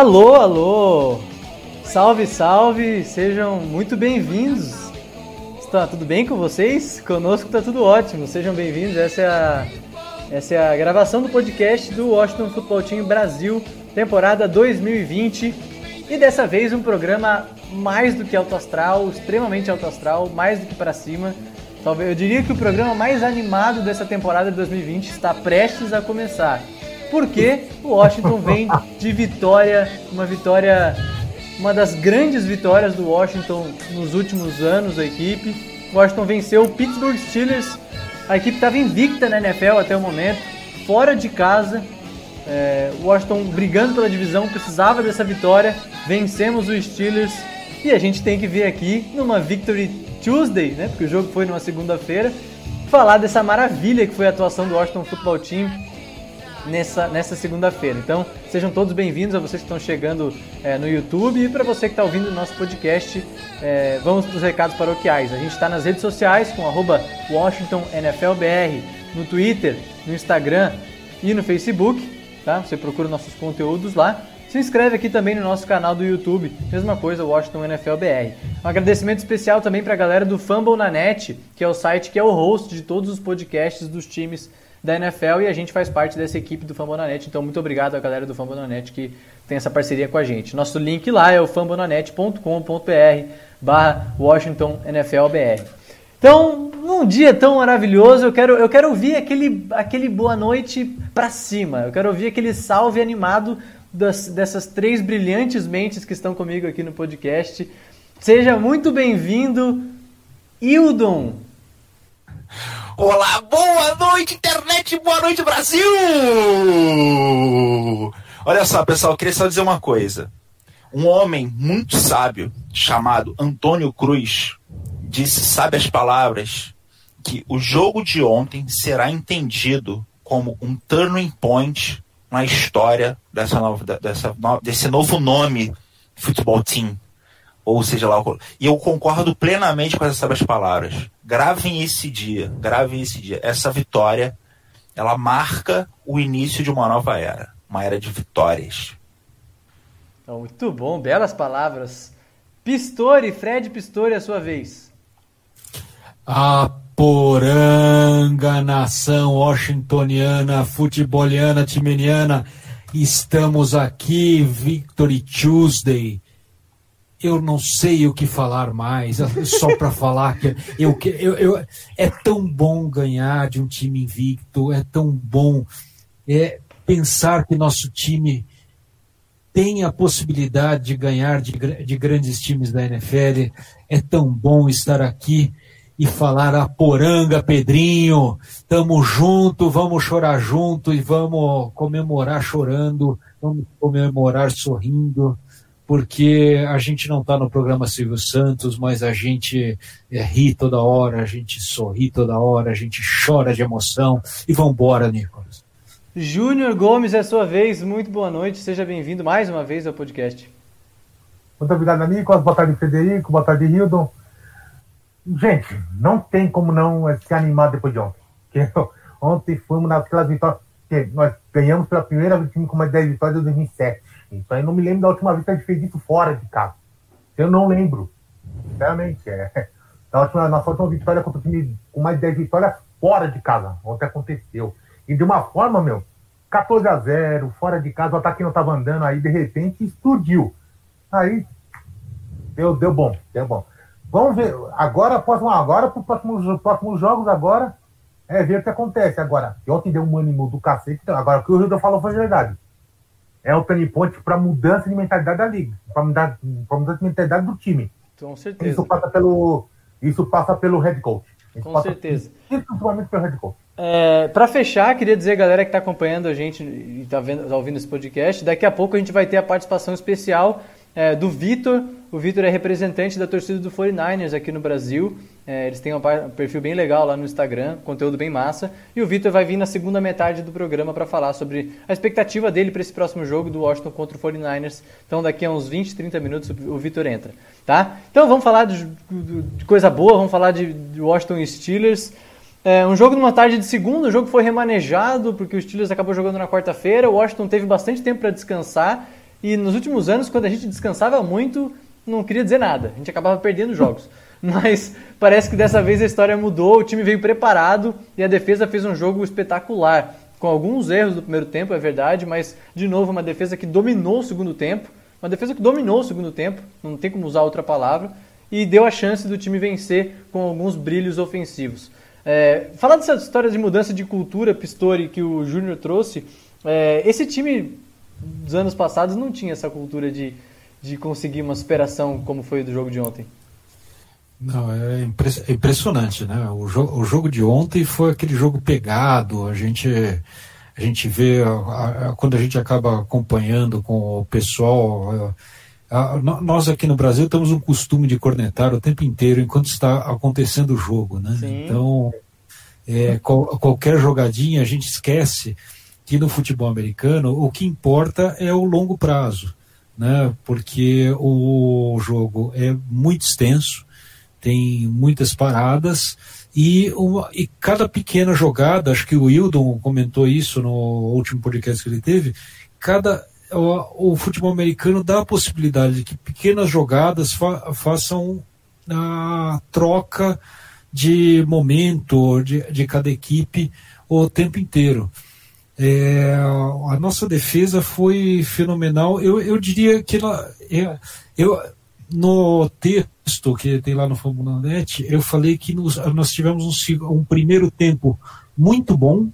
Alô, alô! Salve, salve! Sejam muito bem-vindos! Está tudo bem com vocês? Conosco está tudo ótimo, sejam bem-vindos. Essa é, a, essa é a gravação do podcast do Washington Football Team Brasil, temporada 2020. E dessa vez um programa mais do que alto astral, extremamente alto astral, mais do que para cima. Talvez eu diria que o programa mais animado dessa temporada de 2020 está prestes a começar porque o Washington vem de vitória, uma vitória, uma das grandes vitórias do Washington nos últimos anos, a equipe. O Washington venceu o Pittsburgh Steelers, a equipe estava invicta na NFL até o momento, fora de casa. É, o Washington brigando pela divisão, precisava dessa vitória, vencemos o Steelers e a gente tem que ver aqui numa Victory Tuesday, né? Porque o jogo foi numa segunda-feira, falar dessa maravilha que foi a atuação do Washington Football Team nessa, nessa segunda-feira. Então, sejam todos bem-vindos a vocês que estão chegando é, no YouTube e para você que está ouvindo o nosso podcast. É, vamos para os recados paroquiais. A gente está nas redes sociais com WashingtonNFLBR, no Twitter, no Instagram e no Facebook. Tá? Você procura nossos conteúdos lá. Se inscreve aqui também no nosso canal do YouTube, mesma coisa, Washington NFL BR. Um agradecimento especial também para a galera do Fumble na Net, que é o site que é o host de todos os podcasts dos times da NFL e a gente faz parte dessa equipe do Fambonanet. Então, muito obrigado à galera do Fambonanet que tem essa parceria com a gente. Nosso link lá é o fambonanet.com.br barra Washington NFLBR. Então, num dia tão maravilhoso, eu quero, eu quero ouvir aquele, aquele boa noite para cima. Eu quero ouvir aquele salve animado das, dessas três brilhantes mentes que estão comigo aqui no podcast. Seja muito bem-vindo, Hildon. Olá, boa noite, internet, boa noite, Brasil! Olha só, pessoal, queria só dizer uma coisa. Um homem muito sábio, chamado Antônio Cruz, disse sábias palavras que o jogo de ontem será entendido como um turning point na história dessa nova, dessa, desse novo nome futebol team ou seja lá. E eu concordo plenamente com essas palavras. Gravem esse dia, gravem esse dia. Essa vitória, ela marca o início de uma nova era, uma era de vitórias. Então, muito bom, belas palavras. Pistori, Fred Pistori, a sua vez. A poranga, nação washingtoniana, futeboliana, timeniana, estamos aqui, Victory Tuesday eu não sei o que falar mais, só para falar que eu, eu, eu, é tão bom ganhar de um time invicto, é tão bom é, pensar que nosso time tem a possibilidade de ganhar de, de grandes times da NFL, é tão bom estar aqui e falar a poranga, Pedrinho, tamo junto, vamos chorar junto e vamos comemorar chorando, vamos comemorar sorrindo porque a gente não está no programa Silvio Santos, mas a gente é, ri toda hora, a gente sorri toda hora, a gente chora de emoção. E vamos embora, Nicolas. Júnior Gomes, é sua vez. Muito boa noite. Seja bem-vindo mais uma vez ao podcast. Muito obrigado, Nicolas. Boa tarde, Federico. Boa tarde, Hildon. Gente, não tem como não se animar depois de ontem. Porque ontem fomos naquelas vitórias. Nós ganhamos pela primeira vez com uma 10 vitórias de 2007 isso aí não me lembro da última vez que a gente fez isso fora de casa. Eu não lembro. Sinceramente, é. Da última, nossa última vitória contra o time com mais de 10 vitórias fora de casa. Ontem aconteceu. E de uma forma, meu, 14 a 0 fora de casa, o ataque não estava andando, aí de repente explodiu. Aí deu, deu bom, deu bom. Vamos ver, agora, próximo, agora para os próximos, próximos jogos, agora, é ver o que acontece agora. Ontem deu um ânimo do cacete, então, agora o que o Rio falou foi verdade. É o turning point para mudança de mentalidade da liga, para mudar, pra mudança de mentalidade do time. Com certeza. Isso passa pelo, isso passa pelo head coach. Isso Com certeza. Principalmente pelo head coach. É, para fechar, queria dizer, galera que está acompanhando a gente e está tá ouvindo esse podcast, daqui a pouco a gente vai ter a participação especial é, do Vitor. O Vitor é representante da torcida do 49ers aqui no Brasil. É, eles têm um perfil bem legal lá no Instagram, conteúdo bem massa. E o Vitor vai vir na segunda metade do programa para falar sobre a expectativa dele para esse próximo jogo do Washington contra o 49ers. Então, daqui a uns 20, 30 minutos o Vitor entra. Tá? Então, vamos falar de, de coisa boa, vamos falar de, de Washington Steelers. É, um jogo numa tarde de segunda, o jogo foi remanejado porque o Steelers acabou jogando na quarta-feira. O Washington teve bastante tempo para descansar e nos últimos anos, quando a gente descansava muito, não queria dizer nada. A gente acabava perdendo jogos. Mas parece que dessa vez a história mudou, o time veio preparado e a defesa fez um jogo espetacular. Com alguns erros do primeiro tempo, é verdade, mas de novo uma defesa que dominou o segundo tempo. Uma defesa que dominou o segundo tempo, não tem como usar outra palavra, e deu a chance do time vencer com alguns brilhos ofensivos. É, falar dessa história de mudança de cultura, Pistori, que o Júnior trouxe, é, esse time dos anos passados não tinha essa cultura de, de conseguir uma superação como foi do jogo de ontem. Não, é, é impressionante, né? O, jo o jogo de ontem foi aquele jogo pegado, a gente a gente vê a, a, quando a gente acaba acompanhando com o pessoal a, nós aqui no Brasil temos um costume de cornetar o tempo inteiro enquanto está acontecendo o jogo, né? Sim. Então é, qual, qualquer jogadinha a gente esquece que no futebol americano o que importa é o longo prazo, né? Porque o jogo é muito extenso, tem muitas paradas e, uma, e cada pequena jogada, acho que o Wildon comentou isso no último podcast que ele teve, cada o, o futebol americano dá a possibilidade de que pequenas jogadas fa, façam a troca de momento de, de cada equipe o tempo inteiro. É, a nossa defesa foi fenomenal. Eu, eu diria que ela, é, eu, no texto que tem lá no Fórmula Net, eu falei que nos, nós tivemos um, um primeiro tempo muito bom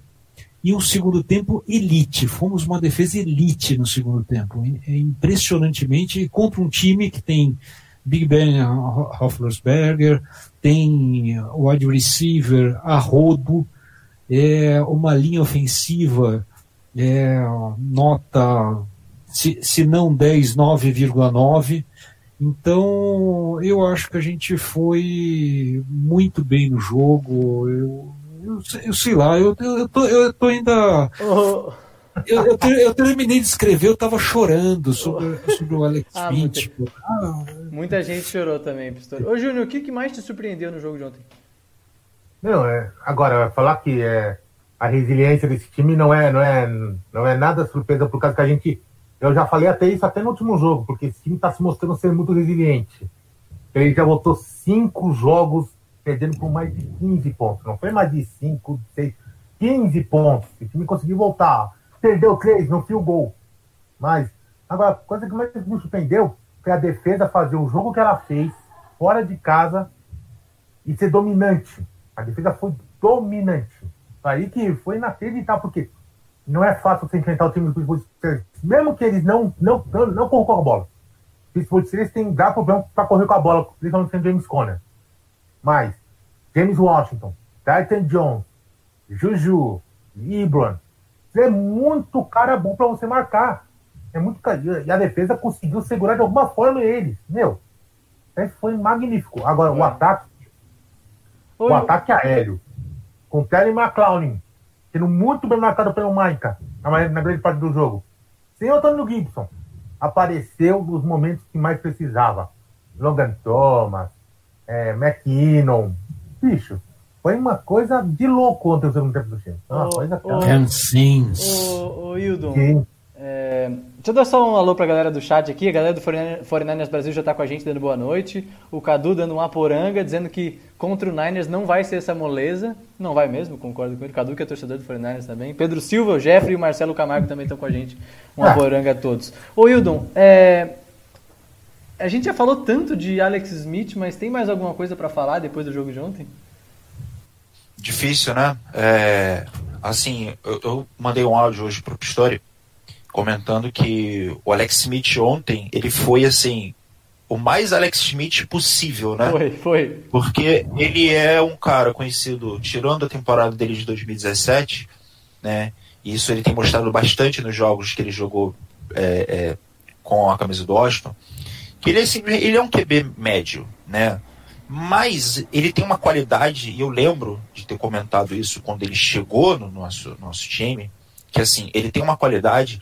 e um segundo tempo elite. Fomos uma defesa elite no segundo tempo. É impressionantemente contra um time que tem Big Ben Roethlisberger, tem wide receiver a rodo, é uma linha ofensiva é, nota, se, se não 10, 9,9. Então, eu acho que a gente foi muito bem no jogo. Eu, eu, eu sei lá, eu, eu, tô, eu tô ainda. Oh. Eu, eu, eu, terminei de escrever, eu tava chorando sobre, sobre o Alex ah, Smith. Muita, ah, muita gente chorou também, Pistori. Ô, Júnior, o que, que mais te surpreendeu no jogo de ontem? Não, é, agora, falar que é, a resiliência desse time não é, não é, não é nada surpresa, por causa que a gente. Eu já falei até isso até no último jogo, porque esse time está se mostrando ser muito resiliente. Ele já voltou cinco jogos perdendo por mais de 15 pontos. Não foi mais de 5, 6, 15 pontos. O time conseguiu voltar. Perdeu três no fio gol. Mas, agora, a coisa que mais me surpreendeu foi a defesa fazer o jogo que ela fez, fora de casa, e ser dominante. A defesa foi dominante. Aí que foi inacreditável, porque não é fácil você enfrentar o time do Pittsburgh Steelers, mesmo que eles não, não, não, não corram com a bola. O Pittsburgh Steelers tem dá problema para correr com a bola, principalmente sem James Conner. Mas James Washington, Titan Jones, Juju, Ibron, é muito cara bom para você marcar. É muito E a defesa conseguiu segurar de alguma forma eles. Meu, foi magnífico. Agora, o ataque. O ataque aéreo com Terry McLaurin, sendo muito bem marcado pelo Maica na, na grande parte do jogo. Sem o Antônio Gibson, apareceu nos momentos que mais precisava. Logan Thomas, é, McKinnon, bicho, foi uma coisa de louco ontem o segundo tempo do time. Uma coisa Ken Sims. Ô, ô, Hildon, é, deixa eu dar só um alô pra galera do chat aqui. A galera do 49ers Brasil já tá com a gente dando boa noite. O Cadu dando uma poranga, dizendo que contra o Niners não vai ser essa moleza. Não vai mesmo, concordo com ele. O Cadu que é torcedor do 49ers também. Pedro Silva, o Jeffrey e o Marcelo Camargo também estão com a gente. Uma ah. poranga a todos. Ô Hildon, é, a gente já falou tanto de Alex Smith, mas tem mais alguma coisa para falar depois do jogo de ontem? Difícil, né? É, assim, eu, eu mandei um áudio hoje pro Pistori comentando que o Alex Smith ontem, ele foi assim, o mais Alex Smith possível, né? Foi, foi. Porque ele é um cara conhecido, tirando a temporada dele de 2017, né? E isso ele tem mostrado bastante nos jogos que ele jogou é, é, com a camisa do Washington, que ele é, assim, ele é um QB médio, né? Mas ele tem uma qualidade, e eu lembro de ter comentado isso quando ele chegou no nosso, nosso time, que assim, ele tem uma qualidade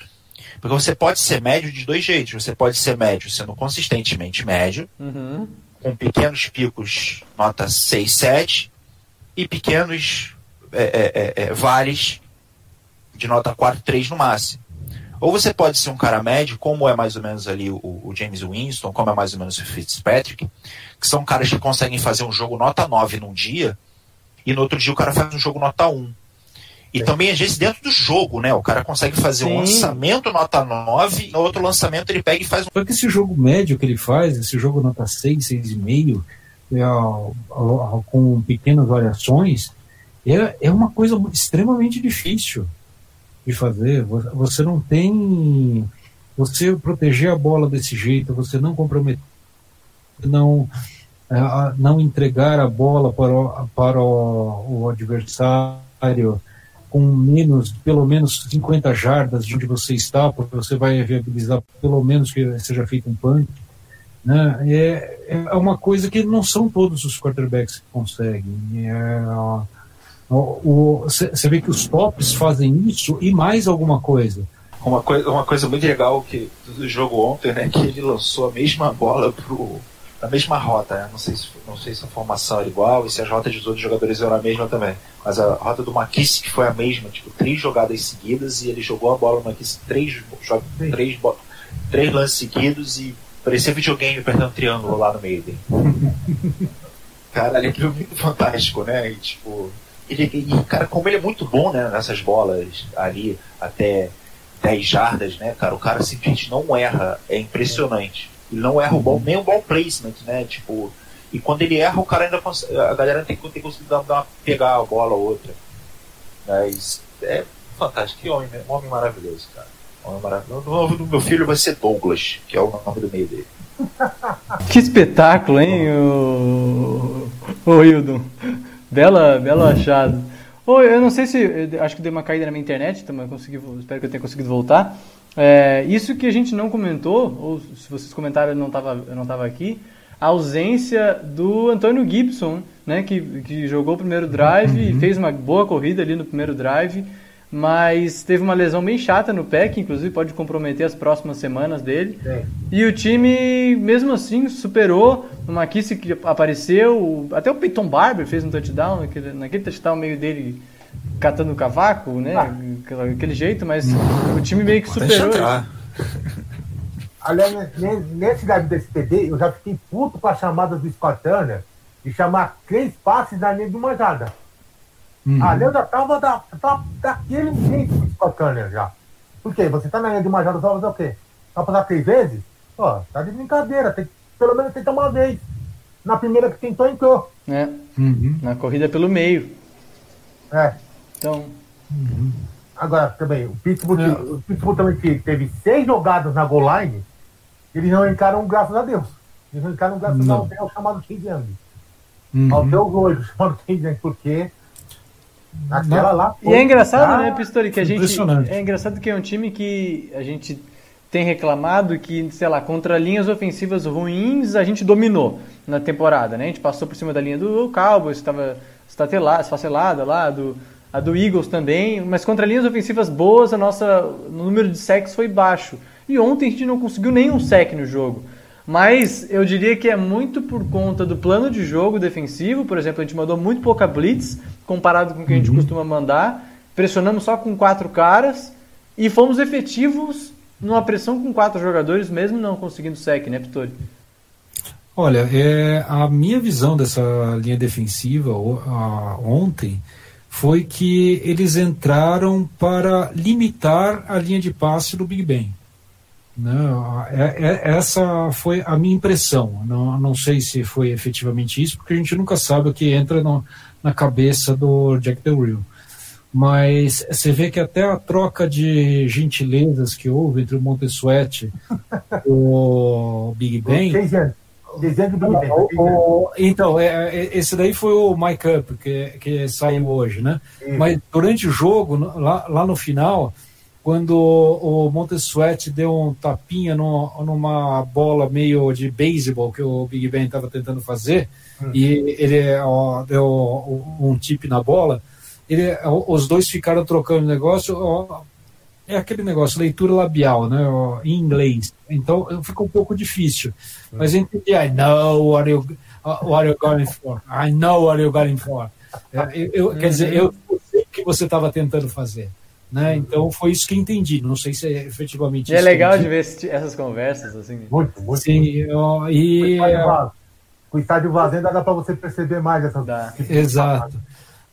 porque você pode ser médio de dois jeitos. Você pode ser médio sendo consistentemente médio, Uhum. com pequenos picos nota 6, 7, e pequenos é, é, é, é, vales de nota 4, 3 no máximo. Ou você pode ser um cara médio, como é mais ou menos ali o, o James Winston, como é mais ou menos o Fitzpatrick, que são caras que conseguem fazer um jogo nota 9 num dia, e no outro dia o cara faz um jogo nota 1. E também, às vezes, dentro do jogo, né? O cara consegue fazer um Sim. lançamento nota 9, e no outro lançamento ele pega e faz um. Só que esse jogo médio que ele faz, esse jogo nota 6, 6,5, é, com pequenas variações, é, é uma coisa extremamente difícil de fazer. Vo- Você não tem. Você proteger a bola desse jeito, você não comprometer, não, é, não entregar a bola para o, para o, o adversário com menos, pelo menos 50 jardas de onde você está, porque você vai viabilizar pelo menos que seja feito um punt. Né? É, é uma coisa que não são todos os quarterbacks que conseguem. Você vê que os tops fazem isso e mais alguma coisa. Uma coisa, uma coisa muito legal que do jogo ontem, né, que ele lançou a mesma bola pro a mesma rota? Não sei se não sei se a formação era igual e se as rotas dos outros jogadores eram a mesma também. Mas a rota do McKissick foi a mesma, tipo, três jogadas seguidas e ele jogou a bola no McKissick três, três, três lances seguidos e parecia videogame apertando triângulo lá no meio dele. cara, ele é muito fantástico, né? E, tipo, ele, e, cara, como ele é muito bom, né, nessas bolas ali até 10 jardas, né, cara? O cara simplesmente não erra. É impressionante. Ele não erra o ball, nem o ball placement, né? Tipo, e quando ele erra, o cara ainda consegue, a galera tem que ter conseguido dar, dar uma- pegar a bola ou outra. Mas é fantástico. Que homem, um homem maravilhoso, cara. Um homem maravilhoso. O nome do meu filho vai ser Douglas, que é o nome do meio dele. Que espetáculo, hein, o, o Hildon. Bela, belo achado. Ô, eu não sei se. acho que deu uma caída na minha internet, então eu consegui, espero que eu tenha conseguido voltar. É, isso que a gente não comentou, ou se vocês comentaram eu não estava não tava aqui, a ausência do Antônio Gibson, né, que, que jogou o primeiro drive e fez uma boa corrida ali no primeiro drive, mas teve uma lesão bem chata no pé, que inclusive pode comprometer as próximas semanas dele. É. E o time, mesmo assim, superou. O McKissick que apareceu, até o Peyton Barber fez um touchdown, naquele, naquele touchdown meio dele catando o cavaco, né? Aquela- Aquele jeito, mas o time meio que Importante superou. Aliás, ne- nesse drive desse TD, eu já fiquei puto com a chamada do Scott Turner de chamar três passes na linha de uma jada. Ali eu já tava da, da, daquele jeito do Scott Turner já. Por quê? Você tá na linha de uma jada, só vai fazer o quê? Vai passar três vezes? Ó, tá de brincadeira. Tem que pelo menos tentar uma vez. Na primeira que tentou, entrou. né? Uhum. Na corrida pelo meio. É. Então, Agora, também, o Pittsburgh, É. o Pittsburgh também que teve seis jogadas na goal line, eles não encaram graças a Deus. Eles não encaram graças Não. ao Deus chamado Case Young. Uhum. Ao Deus hoje chamado Case Young, porque aquela lá E é engraçado, né, Pistori, que a gente. impressionante. É engraçado que é um time que a gente tem reclamado que, sei lá, contra linhas ofensivas ruins a gente dominou na temporada, né? A gente passou por cima da linha do Cowboys, estava esfacelada lá, do, a do Eagles também, mas contra linhas ofensivas boas, a nossa o número de sacks foi baixo. E ontem a gente não conseguiu nenhum sack no jogo. Mas eu diria que é muito por conta do plano de jogo defensivo. Por exemplo, a gente mandou muito pouca blitz comparado com o que a gente costuma mandar. Pressionamos só com quatro caras e fomos efetivos numa pressão com quatro jogadores, mesmo não conseguindo sec, né, Pitori? Olha, é, a minha visão dessa linha defensiva a- ontem foi que eles entraram para limitar a linha de passe do Big Ben. Né? É- é- essa foi a minha impressão. Não, não sei se foi efetivamente isso, porque a gente nunca sabe o que entra no- na cabeça do Jack Del Rio. mas você vê que até a troca de gentilezas que houve entre o Montesuete e o Big Ben. Desenho do Big Ben. O- o- então, é, é, esse daí foi o Mike Up que, que saiu hoje, né? Isso. Mas durante o jogo, lá, lá no final, quando o Montesuete deu um tapinha no- numa bola meio de beisebol que o Big Ben estava tentando fazer, e ele ó, deu um tip na bola, ele, ó, os dois ficaram trocando negócio. ó, é aquele negócio, leitura labial, né, em inglês. Então ficou um pouco difícil. Mas eu entendi, I know what you, uh, what you're going for. I know what you're going for. É, Eu, eu- Quer dizer, eu sei o que você estava tentando fazer. Né? Então foi isso que eu entendi. Não sei se é efetivamente E é isso eu legal de ver essas conversas, assim. Muito, muito. Sim, ó, Com o e, estádio vazio- Com o estádio vazio ainda dá para você perceber mais essas Dá. Exato.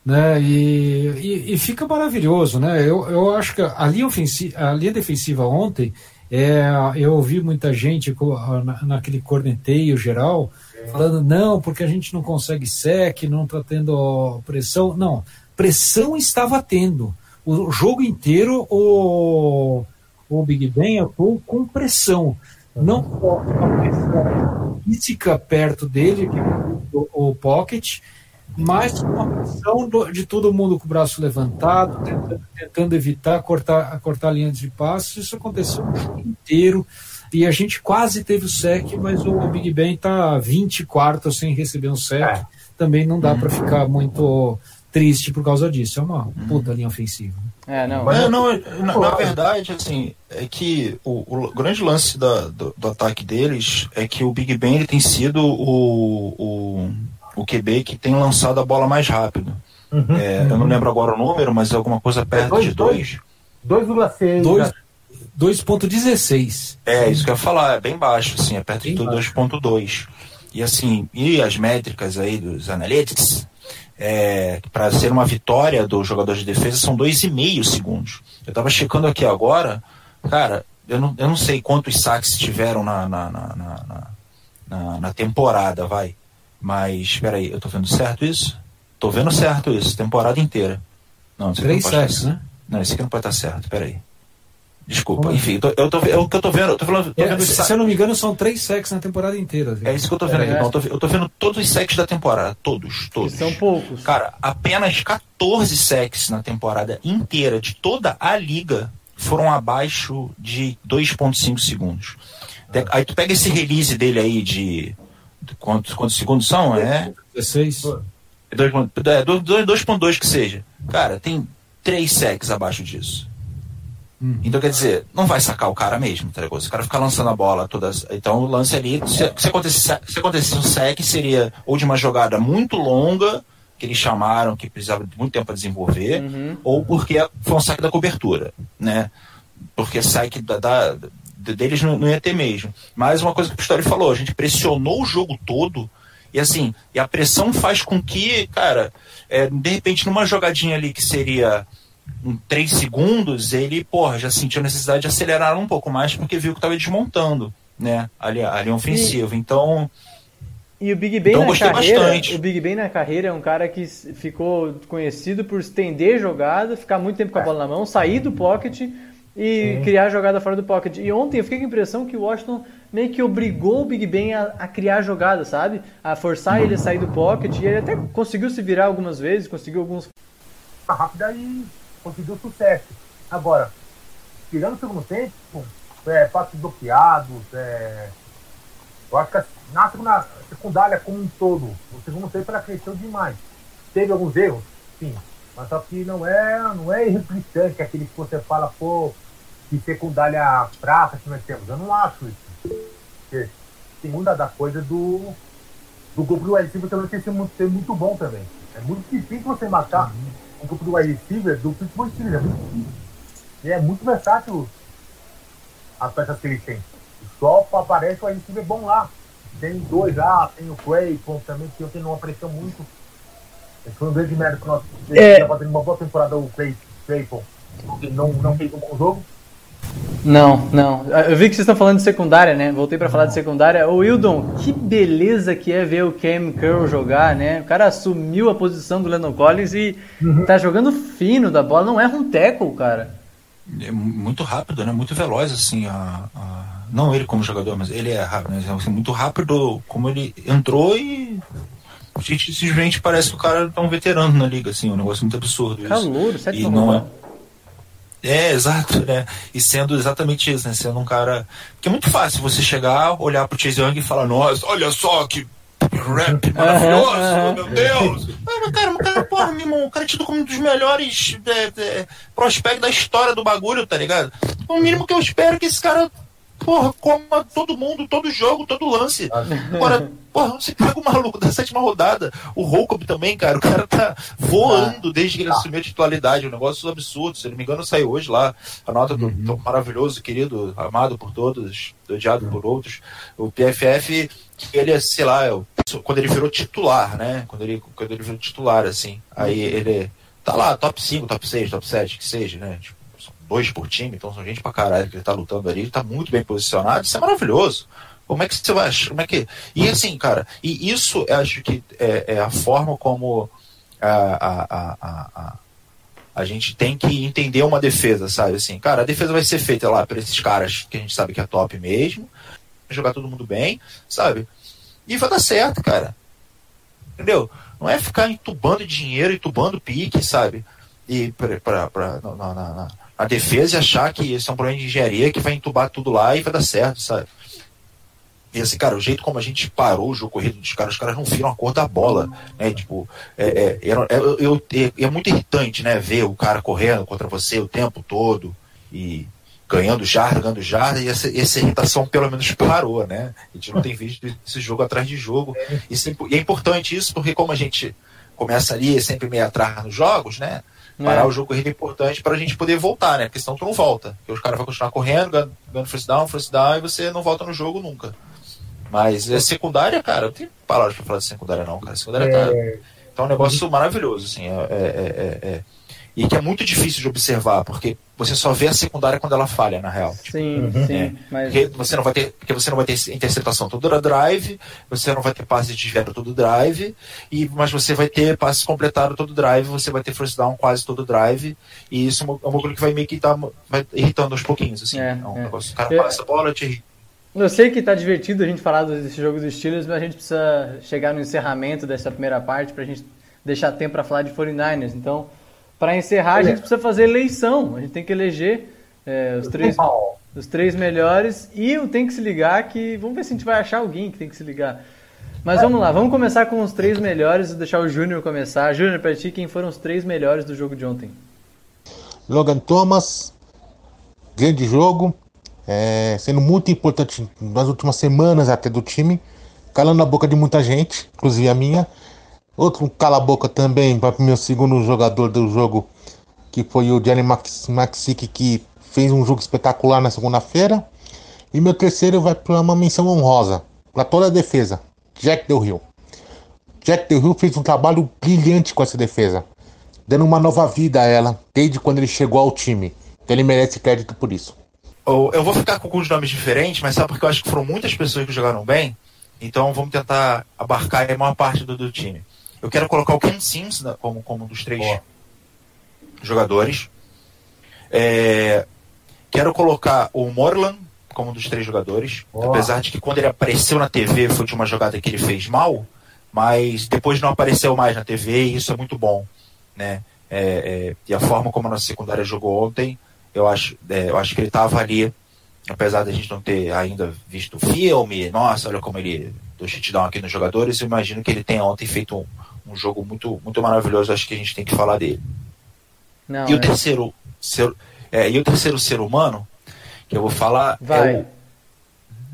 Né? E, e, e fica maravilhoso, né? Eu, eu acho que a linha, ofensiva, a linha defensiva ontem, é, eu ouvi muita gente na, naquele corneteio geral falando, não, porque a gente não consegue sec, não está tendo pressão. Não, pressão estava tendo. O jogo inteiro o, o Big Ben atuou com pressão. Não uma pressão física perto dele, que é o, o pocket, mas com uma pressão de todo mundo com o braço levantado, tentando, tentando evitar cortar, cortar a linha de passos. Isso aconteceu o jogo inteiro. E a gente quase teve o sec, mas o Big Ben está 20 quartos sem receber um sec. É. Também não dá para ficar muito triste por causa disso. É uma puta linha ofensiva. É, não. Mas não, na, na verdade, assim, é que o, o grande lance da- do, do ataque deles é que o Big Ben ele tem sido o, o, o QB que tem lançado a bola mais rápido. Uhum. É, eu não lembro agora o número, mas é alguma coisa perto dois, de 2. 2,6. Dois- né? 2.16. É, isso que eu ia falar, é bem baixo, assim, é perto de Bem 2.2. E assim, e as métricas aí dos analytics, é, para ser uma vitória do jogador de defesa são 2,5 segundos. Eu tava checando aqui agora, cara, eu não, eu não sei quantos saques tiveram na, na, na- na- na temporada, vai. Mas, espera aí, eu tô vendo certo isso? Tô vendo certo isso, temporada inteira. Não, isso aqui Três não pode sacks, estar- né? Não, isso aqui não pode estar certo, peraí. Desculpa, Como enfim, eu tô, eu tô, é o que eu tô vendo, eu tô falando, tô É, vendo se, se eu não me engano, são três sacks na temporada inteira. é isso que eu tô vendo aqui. É. Então, eu, tô, eu tô vendo todos os sacks da temporada. Todos, Que todos. são poucos. Cara, apenas 14 sacks na temporada inteira de toda a liga foram abaixo de 2,5 segundos. Aí tu pega esse release dele aí de. Quantos, quantos segundos são? É. 16. é dois ponto- é, dois- dois- 2,2 que seja. Cara, tem três sacks abaixo disso. Hum. Então, quer dizer, não vai sacar o cara mesmo, tá ligado? Se o cara ficar lançando a bola todas. Então, o lance ali, se, se, acontecesse, se acontecesse um sec, seria ou de uma jogada muito longa, que eles chamaram, que precisava de muito tempo para desenvolver, Uhum. ou porque foi um saque da cobertura, né? Porque saque da, da- deles não, não ia ter mesmo. Mas uma coisa que o Pistori falou, a gente pressionou o jogo todo, e assim, e a pressão faz com que, cara, é, de repente numa jogadinha ali que seria em 3 segundos, ele, porra, já sentiu a necessidade de acelerar um pouco mais porque viu que estava desmontando, né? Ali, a linha ofensiva. Então, E o Big Ben Então, na carreira, bastante. o Big Ben na carreira é um cara que ficou conhecido por estender jogada, ficar muito tempo com a bola na mão, sair do pocket e criar jogada fora do pocket. E ontem eu fiquei com a impressão que o Washington meio que obrigou o Big Ben a, a criar jogada, sabe? A forçar ele a sair do pocket e ele até conseguiu se virar algumas vezes, conseguiu alguns rápida e conseguiu sucesso. Agora, tirando o segundo tempo, é, passos bloqueados, é, eu acho que a- na segunda secundária como um todo, o segundo tempo ela cresceu demais. Teve alguns erros, sim, mas só que não é, não é irritante aquele que você fala, pô, que secundária fraca que nós temos. Eu não acho isso. Porque segunda da coisa do, do grupo do wide também tem que ser muito, muito bom também. É muito difícil você matar um grupo do wide do Pittsburgh Steelers. É muito difícil. E é muito versátil as peças que eles têm. Só aparece o wide bom lá. Tem dois lá, tem o Clayton também, que ontem não apareceu muito. Esse foi um grande mérito que nós É. é. fazendo uma boa temporada o Clay- Clayton. Ele não, não fez um bom jogo. Não, não. Eu vi que vocês estão falando de secundária, né? Voltei para falar de secundária. O Wildon, que beleza que é ver o Cam Curl jogar, né? O cara assumiu a posição do Lennon Collins e uhum. tá jogando fino da bola, não erra um tackle, cara. É muito rápido, né? Muito veloz, assim. A, a... Não ele como jogador, mas ele é rápido, né? assim, muito rápido como ele entrou e a gente simplesmente parece que o cara tá um veterano na liga, assim, um negócio muito absurdo. Calouro, e não é é, exato, né? E sendo exatamente isso, né? Sendo um cara. Porque é muito fácil você chegar, olhar pro Chase Young e falar, nossa, olha só que rap maravilhoso, meu Deus! Ah, mas cara, o cara, porra, meu irmão, o cara é tido como um dos melhores é, é, prospectos da história do bagulho, tá ligado? O mínimo que eu espero é que esse cara porra, coma todo mundo, todo jogo, todo lance. Agora, porra, você pega o maluco da sétima rodada, o Holcomb também, cara, o cara tá voando ah. desde que ele assumiu a titularidade, um negócio absurdo, se não me engano saiu hoje lá, a nota do, do maravilhoso, querido, amado por todos, odiado por outros, o PFF, ele, sei lá, quando ele virou titular, né, quando ele, quando ele virou titular, assim, aí ele tá lá, top 5, top 6, top 7, que seja, né, tipo, dois por time, então são gente pra caralho que ele tá lutando ali, ele tá muito bem posicionado, isso é maravilhoso. Como é que você vai achar? Como é que. E assim, cara, e isso eu acho que é, é a forma como a, a, a, a, a gente tem que entender uma defesa, sabe? Assim, cara, a defesa vai ser feita lá por esses caras que a gente sabe que é top mesmo, jogar todo mundo bem, sabe? E vai dar certo, cara. Entendeu? Não é ficar entubando dinheiro, entubando pique, sabe? E pra, pra, pra, na, na, na, a defesa e achar que esse é um problema de engenharia que vai entubar tudo lá e vai dar certo, sabe? E assim, cara, o jeito como a gente parou o jogo corrido dos caras, os caras não viram a cor da bola, né? Tipo, é, é, é, é, é muito irritante, né? Ver o cara correndo contra você o tempo todo e ganhando jarda, ganhando jarda, e essa, essa irritação pelo menos parou, né? A gente não tem visto esse jogo atrás de jogo. E, e é importante isso, porque como a gente começa ali sempre meio atrás nos jogos, né? Parar é. o jogo corrido é importante para a gente poder voltar, né? Porque senão tu não volta. Porque os caras vão continuar correndo, ganhando first down, first down, e você não volta no jogo nunca. Mas é secundária, cara, não tem palavras para falar de secundária não, cara. Secundária tá, é... tá, tá um negócio maravilhoso, assim. É, é, é, é e que é muito difícil de observar, porque você só vê a secundária quando ela falha, na real. Tipo, sim, uhum. sim. É, mas... porque, você não vai ter, porque você não vai ter interceptação todo drive, você não vai ter passe de desviado todo drive, e, mas você vai ter passe completado todo drive, você vai ter first down quase todo drive, e isso é uma coisa que vai meio que tá, vai irritando aos pouquinhos, assim. É, é um é. negócio, o cara passa a bola, te irrita. Eu sei que tá divertido a gente falar desse jogo dos Steelers, mas a gente precisa chegar no encerramento dessa primeira parte pra gente deixar tempo para falar de 49ers. Então, para encerrar, a gente precisa fazer eleição. A gente tem que eleger é, os, três, os três melhores e o tem que se ligar que. Vamos ver se a gente vai achar alguém que tem que se ligar. Mas vamos lá, vamos começar com os três melhores e deixar o Júnior começar. Júnior, para ti, quem foram os três melhores do jogo de ontem? Logan Thomas, grande jogo, é, sendo muito importante nas últimas semanas até do time, calando a boca de muita gente, inclusive a minha. Outro cala-boca também para o meu segundo jogador do jogo, que foi o Max, Maxic, que fez um jogo espetacular na segunda-feira. E meu terceiro vai para uma menção honrosa, para toda a defesa, Jack Del Rio. Jack Del Rio fez um trabalho brilhante com essa defesa, dando uma nova vida a ela desde quando ele chegou ao time. Então ele merece crédito por isso. Eu vou ficar com alguns nomes diferentes, mas só porque eu acho que foram muitas pessoas que jogaram bem. Então vamos tentar abarcar a maior parte do, do time. Eu quero colocar o Ken Sims como, como um dos três oh. jogadores. É, quero colocar o Morland como um dos três jogadores. Oh. Apesar de que quando ele apareceu na TV foi de uma jogada que ele fez mal, mas depois não apareceu mais na TV e isso é muito bom. Né? É, é, e a forma como a nossa secundária jogou ontem, eu acho, é, eu acho que ele estava ali, apesar da gente não ter ainda visto o filme, nossa, olha como ele deu shutdown aqui nos jogadores, eu imagino que ele tenha ontem feito um, um jogo muito, muito maravilhoso, acho que a gente tem que falar dele. Não, e, o é... terceiro, ser, é, e o terceiro ser humano, que eu vou falar, é Vai. é o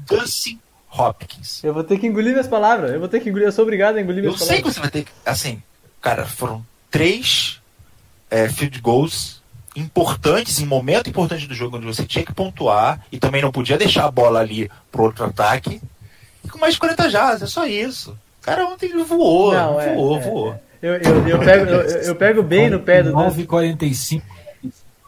Dustin Hopkins. Eu vou ter que engolir minhas palavras, eu vou ter que engolir, eu sou obrigado a engolir minhas eu palavras. Eu sei que você vai ter que, assim, cara, foram três é, field goals importantes, em momento importante do jogo, onde você tinha que pontuar e também não podia deixar a bola ali pro outro ataque. E com mais de 40 jardas, é só isso cara ontem voou, Não, é, voou, é, voou. Eu, eu, eu, pego, eu, eu, pego bem no pé do. 9h45.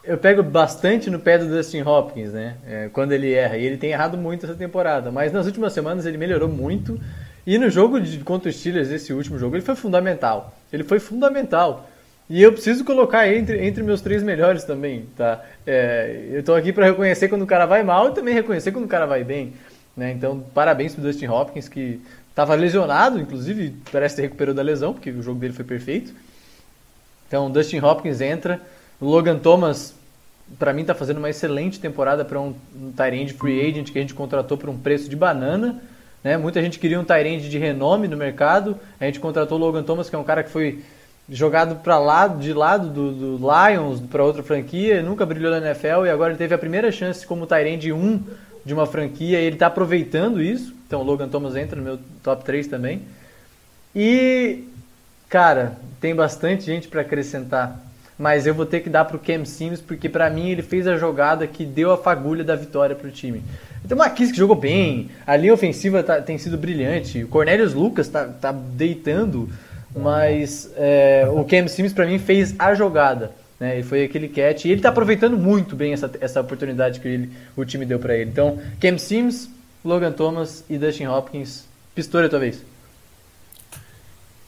eu pego bastante no pé do Dustin Hopkins, né? É, quando ele erra. E ele tem errado muito essa temporada. Mas nas últimas semanas ele melhorou muito. E no jogo de, contra os Steelers, esse último jogo, ele foi fundamental. Ele foi fundamental. E eu preciso colocar entre, entre meus três melhores também, tá? É, eu tô aqui para reconhecer quando o cara vai mal e também reconhecer quando o cara vai bem. Né? Então, parabéns pro Dustin Hopkins, que estava lesionado, inclusive parece que recuperou da lesão, porque o jogo dele foi perfeito. Então, Dustin Hopkins entra. O Logan Thomas, para mim, está fazendo uma excelente temporada para um, um Tyrande free agent que a gente contratou por um preço de banana. Né? Muita gente queria um Tyrande de renome no mercado. A gente contratou o Logan Thomas, que é um cara que foi jogado para lá, de lado do, do Lions para outra franquia, nunca brilhou na NFL e agora ele teve a primeira chance como Tyrande 1 de uma franquia e ele está aproveitando isso. Então o Logan Thomas entra no meu top 3 também. E, cara, tem bastante gente para acrescentar. Mas eu vou ter que dar para o Cam Sims, porque para mim ele fez a jogada que deu a fagulha da vitória para o time. Tem uma Kiss que jogou bem, a linha ofensiva tá, tem sido brilhante, o Cornelius Lucas tá, tá deitando, mas é, o Cam Sims para mim fez a jogada. Né, e foi aquele catch. E ele está aproveitando muito bem essa, essa oportunidade que ele, o time deu para ele. Então, Cam Sims, Logan Thomas e Dustin Hopkins. Pistori, talvez.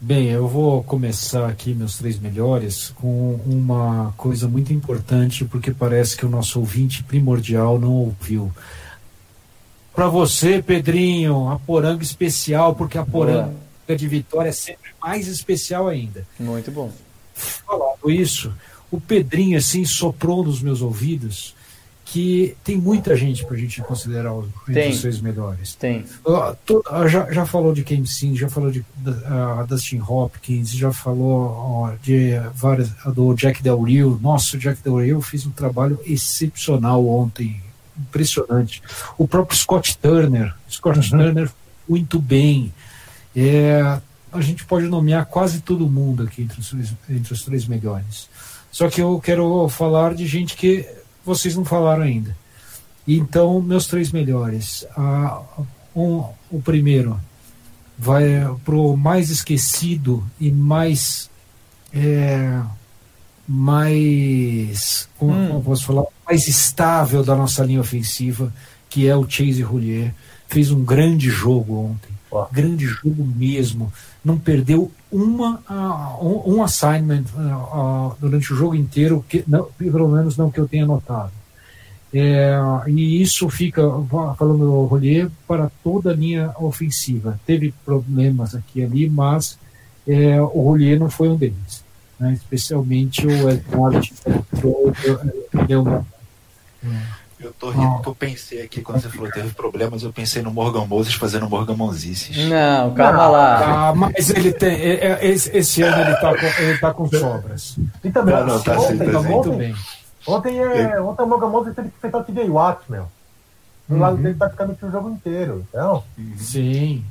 Bem, eu vou começar aqui meus três melhores com uma coisa muito importante, porque parece que o nosso ouvinte primordial não ouviu. Para você, Pedrinho, a poranga especial, porque a poranga. De vitória é sempre mais especial ainda. Muito bom. Falando isso, o Pedrinho assim soprou nos meus ouvidos que tem muita gente para a gente considerar os, seis melhores. Tem. Uh, to, uh, já, já falou de Cam Sim, já falou de uh, Dustin Hopkins, já falou de várias, do Jack Del Rio. Nossa, o Jack Del Rio fez um trabalho excepcional ontem, impressionante. O próprio Scott Turner, Scott uhum. Turner muito bem. É, a gente pode nomear quase todo mundo aqui entre os, entre os três melhores. Só que eu quero falar de gente que vocês não falaram ainda. Então, meus três melhores. Ah, um, o primeiro vai para o mais esquecido e mais. É, mais. Como, hum. como posso falar? Mais estável da nossa linha ofensiva, que é o Chase Roulier. Fez um grande jogo ontem. Grande jogo mesmo. Não perdeu uma, uh, um, assignment uh, durante o jogo inteiro, que, não, pelo menos não que eu tenha notado. É, e isso fica, falando do Rolê, para toda a linha ofensiva. Teve problemas aqui e ali, mas é, o Rolê não foi um deles. Né? Especialmente o Edward deu uma. Eu tô rindo porque eu pensei aqui, quando você falou que teve problemas, eu pensei no Morgan Moses fazendo Morgan Monzices. Não, calma lá. Ah, mas ele tem. É, é, esse, esse, ano ele tá, com, ele tá com sobras. E também, não, não, tá ontem, tá muito bem. Ontem, é, ontem o Morgan Moses teve que enfrentar o TJ Watt, meu. Do uhum. lado dele praticamente o jogo inteiro. Então. Sim.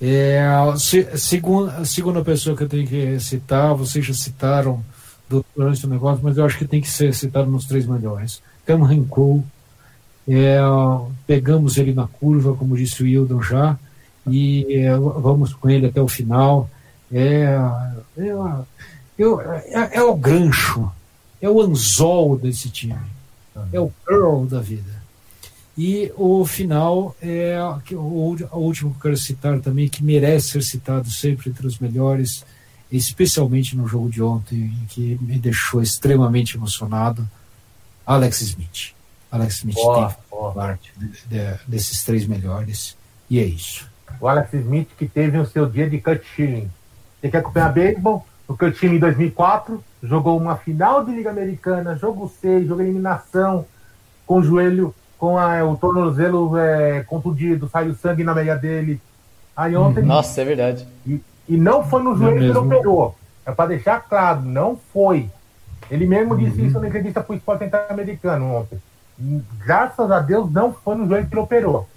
É, se, segunda, segunda pessoa que eu tenho que citar, vocês já citaram durante o negócio, mas eu acho que tem que ser citado nos três melhores. Cameron Cole, é, pegamos ele na curva, como disse o Hildon já, e é, vamos com ele até o final. É, é, é, é, o gancho, é o anzol desse time, é o Pearl da vida. E o final é o, o último que eu quero citar também, que merece ser citado sempre entre os melhores, especialmente no jogo de ontem, que me deixou extremamente emocionado Alex Smith. Alex Smith boa, tem boa. parte de, de, desses três melhores. E é isso. O Alex Smith que teve o seu dia de cut shilling. Você quer acompanhar beisebol? O cut shilling em 2004 jogou uma final de Liga Americana, jogo 6, jogo eliminação, com o joelho, com a, o tornozelo é, contundido, saiu sangue na meia dele. Aí ontem. Nossa, é verdade. E, e não foi no joelho que ele operou. É para deixar claro, não foi. Ele mesmo disse uhum. isso na entrevista para o Esporte Interamericano ontem. E, graças a Deus não foi no joelho que ele operou.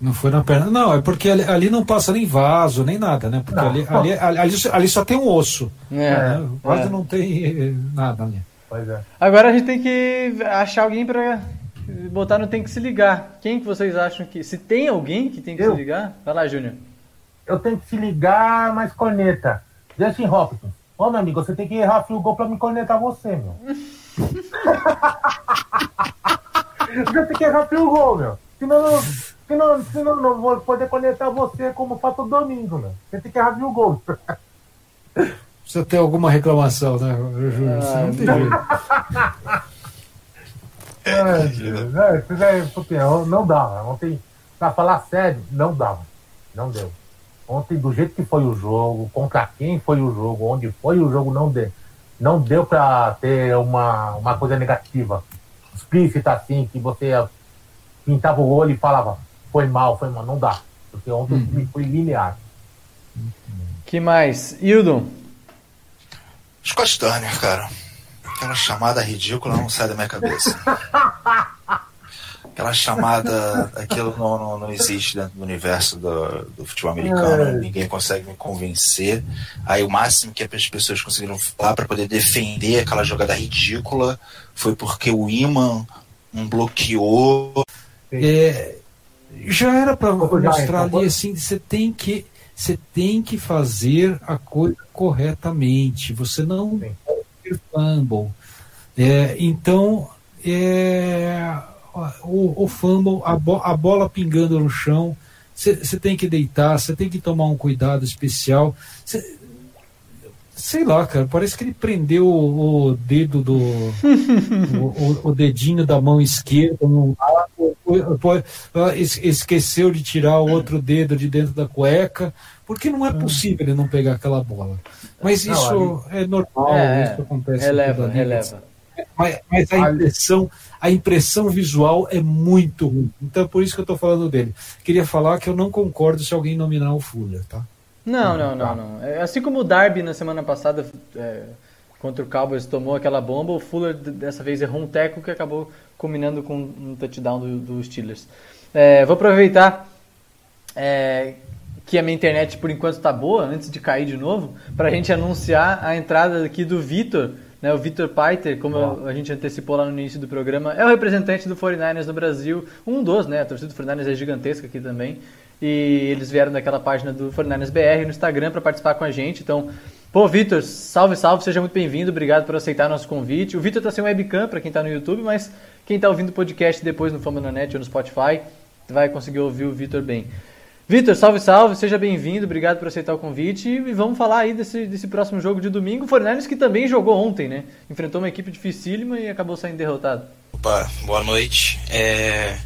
Não foi na perna, não, é porque ali, ali não passa nem vaso, nem nada, né? Porque ali, ali, ali, ali, só tem um osso. É, né? Quase é. não tem eh, nada ali. Pois é. Agora a gente tem que achar alguém para botar no Tem que se ligar. Quem que vocês acham que. Se tem alguém que tem que Eu? se ligar? Vai lá, Júnior. Eu tenho que se ligar, mas corneta. Justin Hopkins. Ô, meu amigo, você tem que errar o gol pra me cornetar você, meu. Você tem que errar o gol, meu. Senão, não, senão, senão não vou poder conectar você como fato domingo, meu. Você tem que errar o gol. Precisa ter alguma reclamação, né, Júlio? Você não tem jeito. É, é, porque não dava. Ontem, pra falar sério, não dava. Não deu. Ontem, do jeito que foi o jogo, contra quem foi o jogo, onde foi o jogo, não deu. Não deu pra ter uma, uma coisa negativa, explícita assim, que você pintava o olho e falava, foi mal, foi mal. Não dá. Porque ontem uhum. foi linear. que mais? Hildon? Scott Turner, cara. Aquela chamada ridícula não sai da minha cabeça. Aquela chamada, aquilo não, não, não, existe dentro do universo do, do futebol americano, é. ninguém consegue me convencer. Aí o máximo que as pessoas conseguiram falar para poder defender aquela jogada ridícula foi porque o Iman um bloqueou. É, já era para mostrar ali assim, você tem que você tem que fazer a coisa corretamente. Você não Sim. pode ter fumble. É, então, é, o, o fumble, a, bo, a bola pingando no chão, você tem que deitar, você tem que tomar um cuidado especial. Cê, sei lá, cara, parece que ele prendeu o, o dedo do. o, o, dedinho da mão esquerda no lado, esqueceu de tirar o outro dedo de dentro da cueca, porque não é possível ele não pegar aquela bola. Mas isso é normal, é, isso acontece. Releva, releva. Mas, mas, a impressão, a impressão visual é muito ruim. Então é por isso que eu estou falando dele. Queria falar que eu não concordo se alguém nominar o Fuller, tá? Não, não, não, não. É, assim como o Darby na semana passada é, contra o Cowboys tomou aquela bomba, o Fuller dessa vez errou um teco que acabou combinando com um touchdown dos do Steelers. É, vou aproveitar é, que a minha internet por enquanto está boa, antes de cair de novo, para a gente anunciar a entrada aqui do Vitor né, o Victor Paiter, como a gente antecipou lá no início do programa, é o representante do 49ers no Brasil, um dos, né? A torcida do 49ers é gigantesca aqui também. E eles vieram daquela página do 49ers BR no Instagram para participar com a gente. Então, pô, Vitor, salve, salve, seja muito bem-vindo, obrigado por aceitar nosso convite. O Vitor está sem webcam para quem está no YouTube, mas quem está ouvindo o podcast depois no Fama na Net ou no Spotify vai conseguir ouvir o Vitor bem. Vitor, salve, salve, seja bem-vindo, obrigado por aceitar o convite e vamos falar aí desse, desse próximo jogo de domingo. O Fornares que também jogou ontem, né? Enfrentou uma equipe dificílima e acabou saindo derrotado. Opa, boa noite. É...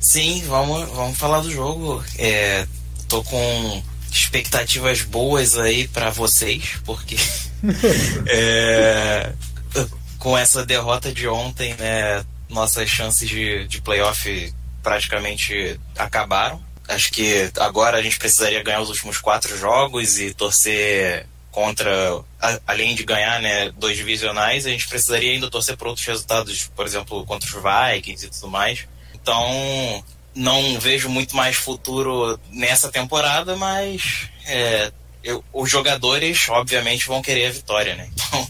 Sim, vamos, vamos falar do jogo. É... Tô com expectativas boas aí para vocês, porque é... com essa derrota de ontem, né, nossas chances de, de playoff praticamente acabaram acho que agora a gente precisaria ganhar os últimos quatro jogos e torcer contra, além de ganhar né, dois divisionais, a gente precisaria ainda torcer por outros resultados, por exemplo, contra os Vikings e tudo mais. Então, não vejo muito mais futuro nessa temporada, mas é, eu, os jogadores, obviamente, vão querer a vitória, né? Então,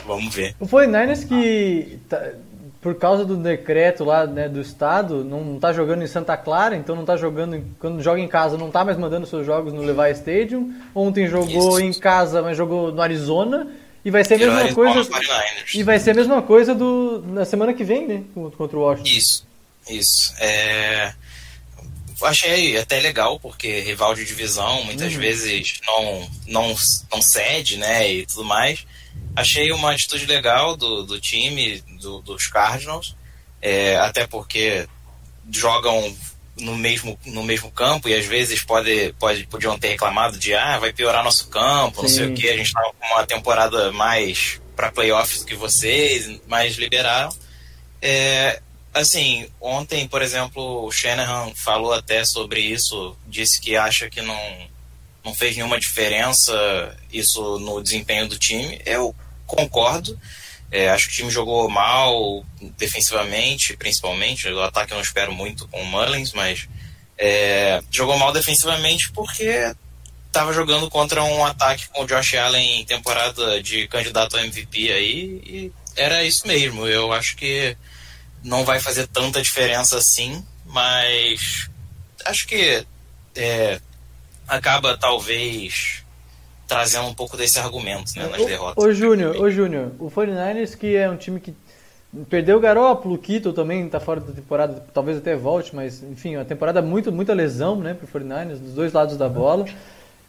vamos ver. O 49ers que tá, por causa do decreto lá né, do estado, não está jogando em Santa Clara, então não está jogando quando joga em casa, não está mais mandando seus jogos no Levi Stadium. Ontem jogou Isso. em casa, mas jogou no Arizona e vai ser a mesma coisa. E vai ser a mesma coisa do na semana que vem, né, contra o Washington. Isso, isso. É... Achei até legal porque rival de divisão muitas uhum. vezes não não não cede, né, e tudo mais achei uma atitude legal do, do time, do, dos Cardinals, é, até porque jogam no mesmo, no mesmo campo e às vezes pode, pode, podiam ter reclamado de ah, vai piorar nosso campo, Sim. não sei o que, a gente estava com uma temporada mais para playoffs do que vocês, mas liberaram. É, assim, ontem, por exemplo, o Shanahan falou até sobre isso, disse que acha que não não fez nenhuma diferença isso no desempenho do time. Eu concordo. É, acho que o time jogou mal defensivamente, principalmente. O ataque eu não espero muito com o Mullins, mas é, jogou mal defensivamente porque estava jogando contra um ataque com o Josh Allen em temporada de candidato a MVP aí e era isso mesmo. Eu acho que não vai fazer tanta diferença assim, mas acho que é, acaba talvez trazendo um pouco desse argumento né, nas derrotas. Ô Júnior, ô Júnior, o 49ers que é um time que perdeu o Garoppolo, o Kittle também tá fora da temporada, talvez até volte, mas enfim, uma temporada muito, muita lesão, né, pro 49ers, dos dois lados da bola.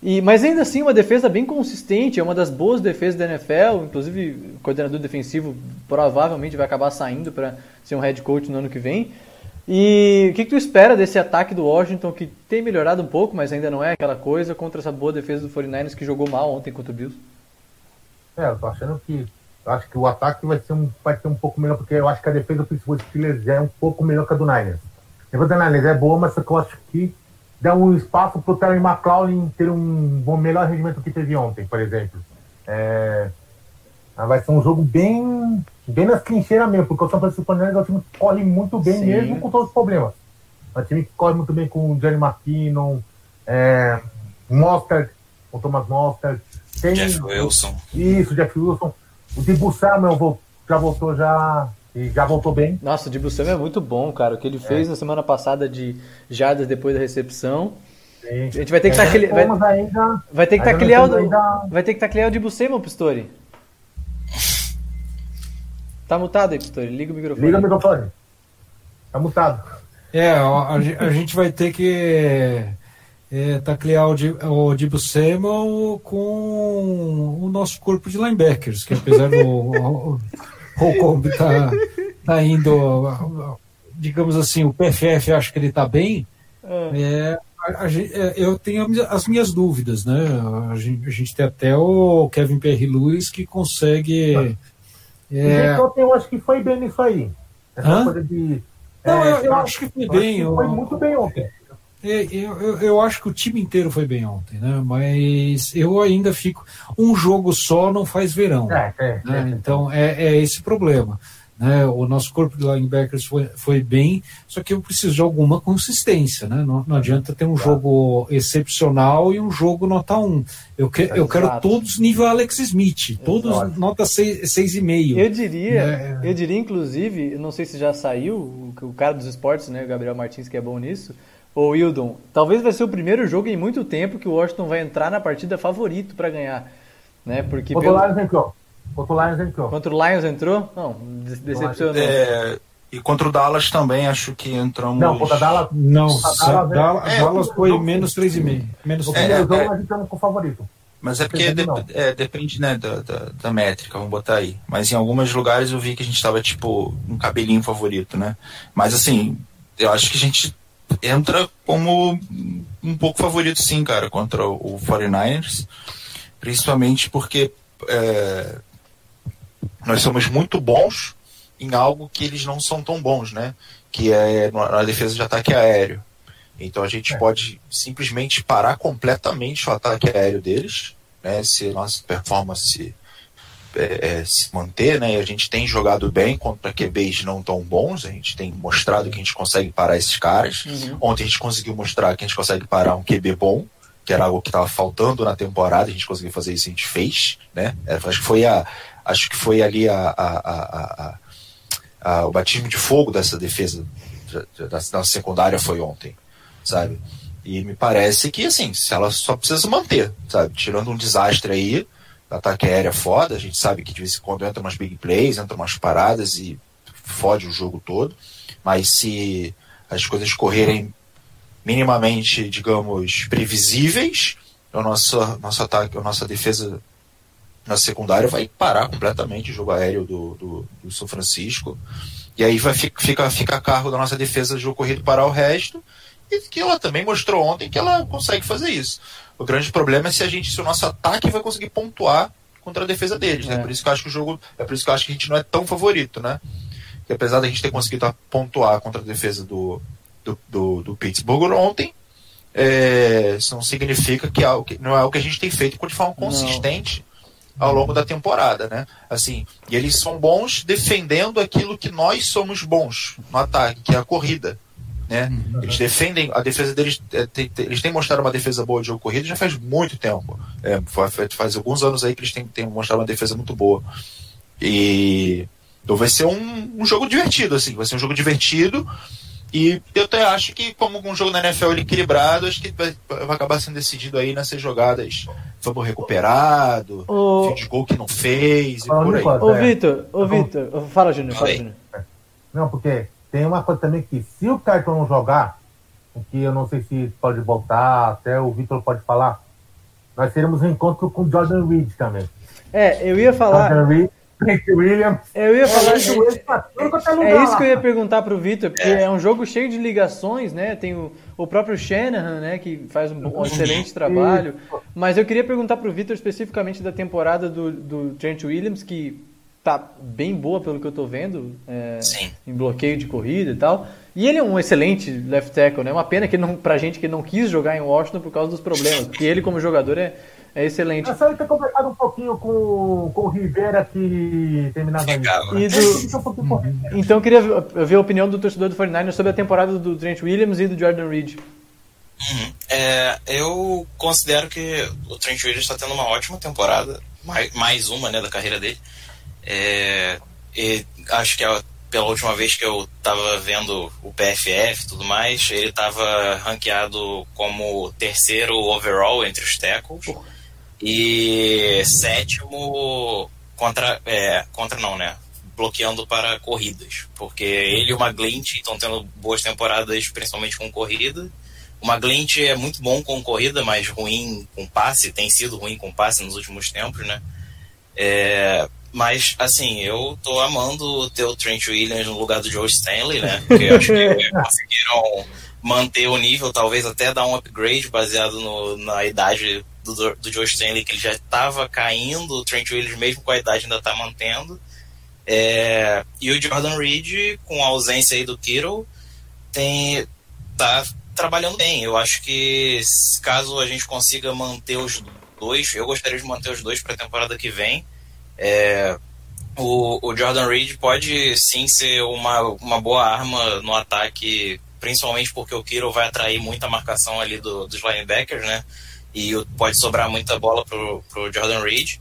E, mas ainda assim, uma defesa bem consistente, é uma das boas defesas da NFL. Inclusive, o coordenador defensivo provavelmente vai acabar saindo para ser um head coach no ano que vem. E o que, que, tu espera desse ataque do Washington, que tem melhorado um pouco, mas ainda não é aquela coisa, contra essa boa defesa do 49ers que jogou mal ontem contra o Bills? É, eu tô achando que. Acho que o ataque vai ser, um, vai ser um pouco melhor, porque eu acho que a defesa do Pittsburgh Steelers é um pouco melhor que a do Niners. A defesa do Niners é boa, mas eu acho que dá um espaço para o Terry McLaurin ter um bom, melhor rendimento que teve ontem, por exemplo. É, vai ser um jogo bem, bem nas trincheiras mesmo, porque o São Francisco 49 é um time que corre muito bem, Sim. mesmo com todos os problemas. É um time que corre muito bem com o Jerry McKinnon, é, Mostert, o Thomas Mostert. Tem, Jeff Wilson. Isso, Jeff Wilson. O Dibu Samuel já voltou já e já voltou bem. Nossa, o Dibu Samuel é muito bom, cara. O que ele é. fez na semana passada de jardas depois da recepção. Sim. A gente vai ter que é, aquele vai, ainda, vai ter que taclear o ainda... vai ter que taclear o Dibu Samuel, Pistori. Tá mutado aí, Pistori. Liga o microfone. Liga o microfone. Tá mutado. É, a, a gente vai ter que é, taclear o, o Dibu Samuel com o nosso corpo de linebackers, que apesar do o Kobe tá, tá indo, digamos assim, o PFF acho que ele tá bem. É. é a, a, é, eu tenho as minhas dúvidas, né? A gente, a gente tem até o Kevin Perry Lewis que consegue. É... Eu acho que foi bem nisso aí. Essa coisa de. Não, é, eu, eu acho que foi bem. Que foi muito bem ontem. É, eu, eu, eu, acho que o time inteiro foi bem ontem, né? Mas eu ainda fico. Um jogo só não faz verão. É, é, né? É. Então é, é esse problema. Né? O nosso corpo de linebackers foi, foi bem, só que eu preciso de alguma consistência. Né? Não, não adianta ter um claro. jogo excepcional e um jogo nota 1. Eu, que, eu quero todos nível Alex Smith, todos Exato. nota 6,5. Eu diria, né? eu diria, inclusive, não sei se já saiu, o, o cara dos esportes, né, o Gabriel Martins, que é bom nisso Ô Wildon, talvez vai ser o primeiro jogo em muito tempo que o Washington vai entrar na partida favorito para ganhar. Né? Porque contra pelo... entrou. Contra o Lions entrou. Contra o Lions entrou? Não, decepcionou. É, e contra o Dallas também, acho que entramos. Não, contra o Dallas. Não, Dallas, Dallas, é, Dallas foi menos 3,5. Menos o primeiro é, jogo é, entramos com o favorito. Mas é porque de, é, depende né, da, da, da, métrica, vamos botar aí. Mas em alguns lugares eu vi que a gente estava tipo um cabelinho favorito, né? Mas assim, eu acho que a gente entra como um pouco favorito, sim, cara, contra o 49ers. Principalmente porque é, nós somos muito bons em algo que eles não são tão bons, né? Que é na defesa de ataque aéreo. Então a gente é. pode simplesmente parar completamente o ataque aéreo deles, né? Se nossa performance é, é, se manter, né? E a gente tem jogado bem contra QBs não tão bons, a gente tem mostrado que a gente consegue parar esses caras. Uhum. Ontem a gente conseguiu mostrar que a gente consegue parar um QB bom, que era algo que estava faltando na temporada, a gente conseguiu fazer isso, a gente fez, né? Acho que foi a, acho que foi ali a, a, a, o batismo de fogo dessa defesa da, da, secundária foi ontem, sabe? E me parece que assim, se ela só precisa manter, sabe? Tirando um desastre aí, ataque aéreo é foda, a gente sabe que de vez em quando entra umas big plays, entra umas paradas e fode o jogo todo, mas se as coisas correrem minimamente, digamos, previsíveis, o nosso, nosso ataque, a nossa defesa na secundária vai parar completamente o jogo aéreo do, do, do São Francisco. E aí vai ficar fica a cargo da nossa defesa de jogo corrido parar o resto. E que ela também mostrou ontem que ela consegue fazer isso. O grande problema é se a gente, se o nosso ataque vai conseguir pontuar contra a defesa deles, né? é. né? Por isso que eu acho que o jogo, é por isso que eu acho que a gente não é tão favorito, né? Porque apesar da gente ter conseguido pontuar contra a defesa do, do, do, do Pittsburgh ontem, é, isso não significa que, é algo que não é o que a gente tem feito de forma consistente não. ao longo da temporada, né? Assim, e eles são bons defendendo aquilo que nós somos bons no ataque, que é a corrida. Né? Uhum. Eles defendem, a defesa deles, é, tem, eles têm mostrado uma defesa boa de jogo corrido já faz muito tempo. É, faz, faz, alguns anos aí que eles têm, têm mostrado uma defesa muito boa. E então vai ser um, um, jogo divertido, assim, vai ser um jogo divertido. E eu até acho que, como um jogo na NFL equilibrado, acho que vai, vai acabar sendo decidido aí nessas jogadas fumble recuperado, fio de gol que não fez, e Fala, por aí. Nicolas. Ô, É. Vitor, ô, Tá. Vitor, fala, Júnior, fala. Júnior. Não, porque tem uma coisa também que se o Carton não jogar, o que eu não sei se pode voltar, até o Vitor pode falar, nós teremos um encontro com o Jordan Reed também. É, eu ia falar. Jordan Reed, Trent Williams, Eu ia falar. é, joelho pra tudo quanto é lugar É isso que eu ia perguntar pro Vitor, porque é. um jogo cheio de ligações, né? Tem o, o próprio Shanahan, né? Que faz um, um excelente trabalho. Mas eu queria perguntar pro Vitor especificamente da temporada do, do Trent Williams, que tá bem boa pelo que eu tô vendo, é, Sim. em bloqueio de corrida e tal. E ele é um excelente left tackle, né? Uma pena que não, pra gente que não quis jogar em Washington por causa dos problemas, porque ele como jogador é, é excelente. É só ele ter conversado um pouquinho com, com o Rivera que terminava. Ficava. E É, do, é. Então eu queria ver a opinião do torcedor do 49ers sobre a temporada do Trent Williams e do Jordan Reed. Uhum. É, eu considero que o Trent Williams está tendo uma ótima temporada, mais, mais uma né, da carreira dele. É, e acho que a- pela última vez que eu estava vendo o PFF e tudo mais, ele estava ranqueado como terceiro overall entre os tackles e sétimo contra, é, contra não, né? Bloqueando para corridas, porque ele e o McGlinch estão tendo boas temporadas, principalmente com corrida. O McGlinch é muito bom com corrida, mas ruim com passe, tem sido ruim com passe nos últimos tempos, né? É, mas, assim, eu tô amando ter o Trent Williams no lugar do Joe Stanley, né? Porque eu acho que conseguiram manter o nível, talvez até dar um upgrade baseado no- na idade do, do Joe Stanley, que ele já estava caindo, o Trent Williams, mesmo com a idade, ainda está mantendo. É, e o Jordan Reed, com a ausência aí do Kittle, tem, tá trabalhando bem. Eu acho que caso a gente consiga manter os dois, eu gostaria de manter os dois para a temporada que vem. É, o, o Jordan Reed pode sim ser uma, uma boa arma no ataque, principalmente porque o Kittle vai atrair muita marcação ali do, dos linebackers, né? E pode sobrar muita bola pro, pro Jordan Reed.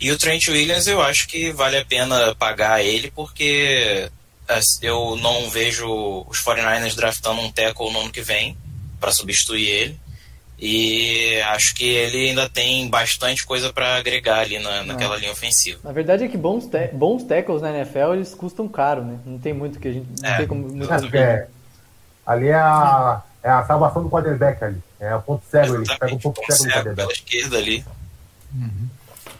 E o Trent Williams eu acho que vale a pena pagar ele porque eu não vejo os 49ers draftando um tackle no ano que vem para substituir ele. E acho que ele ainda tem bastante coisa para agregar ali na, naquela linha ofensiva. Na verdade é que bons, ta- bons tackles na NFL eles custam caro, né? Não tem muito que a gente. Não É. tem como. Muito é- ali é a, é a salvação do quarterback ali. É o ponto cego, ele pega um ponto ponto cego do cego pela quarterback. esquerda ali.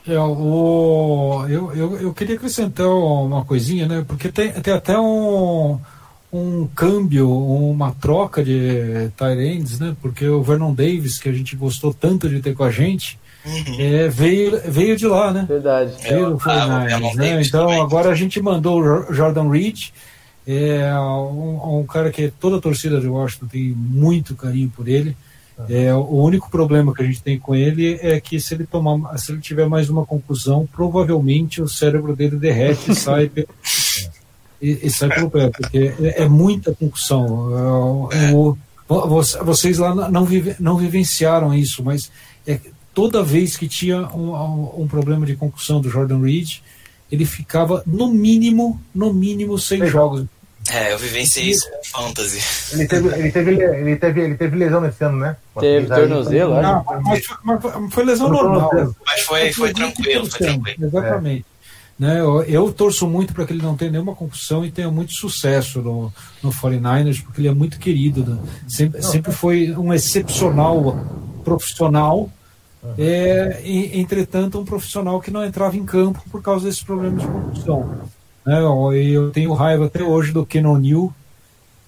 É, o, eu, eu, eu queria acrescentar uma coisinha, né? Porque tem, tem até um, um câmbio, uma troca de Tyrands, né? Porque o Vernon Davis, que a gente gostou tanto de ter com a gente, é, veio, veio de lá, né? Verdade. Veio do Ah, o 49ers, Vernon né? Então agora a gente mandou o Jo- Jordan Reed, é um, um cara que toda a torcida de Washington tem muito carinho por ele. É, o único problema que a gente tem com ele é que se ele tomar, se ele tiver mais uma conclusão, provavelmente o cérebro dele derrete e sai pelo, e, e sai pelo pé, porque é, é muita concussão. É, o- vo- vo- vocês lá não, vive, não vivenciaram isso, mas é, toda vez que tinha um, um- um problema de concussão do Jordan Reed, ele ficava no mínimo, no mínimo seis jogos. É, eu vivenciei isso com fantasy. Ele teve, ele, teve, ele, teve, ele teve lesão nesse ano, né? Teve tornozelo, acho. Não, mas, foi- mas foi- lesão normal. Mas foi, foi tranquilo, foi tranquilo. Exatamente. Né, eu, eu torço muito para que ele não tenha nenhuma concussão e tenha muito sucesso no, no 49ers, porque ele é muito querido. né? Sempre, sempre foi um excepcional profissional, é, e- entretanto, um profissional que não entrava em campo por causa desses problemas de concussão. Né, eu tenho raiva até hoje do Ken O'Neill,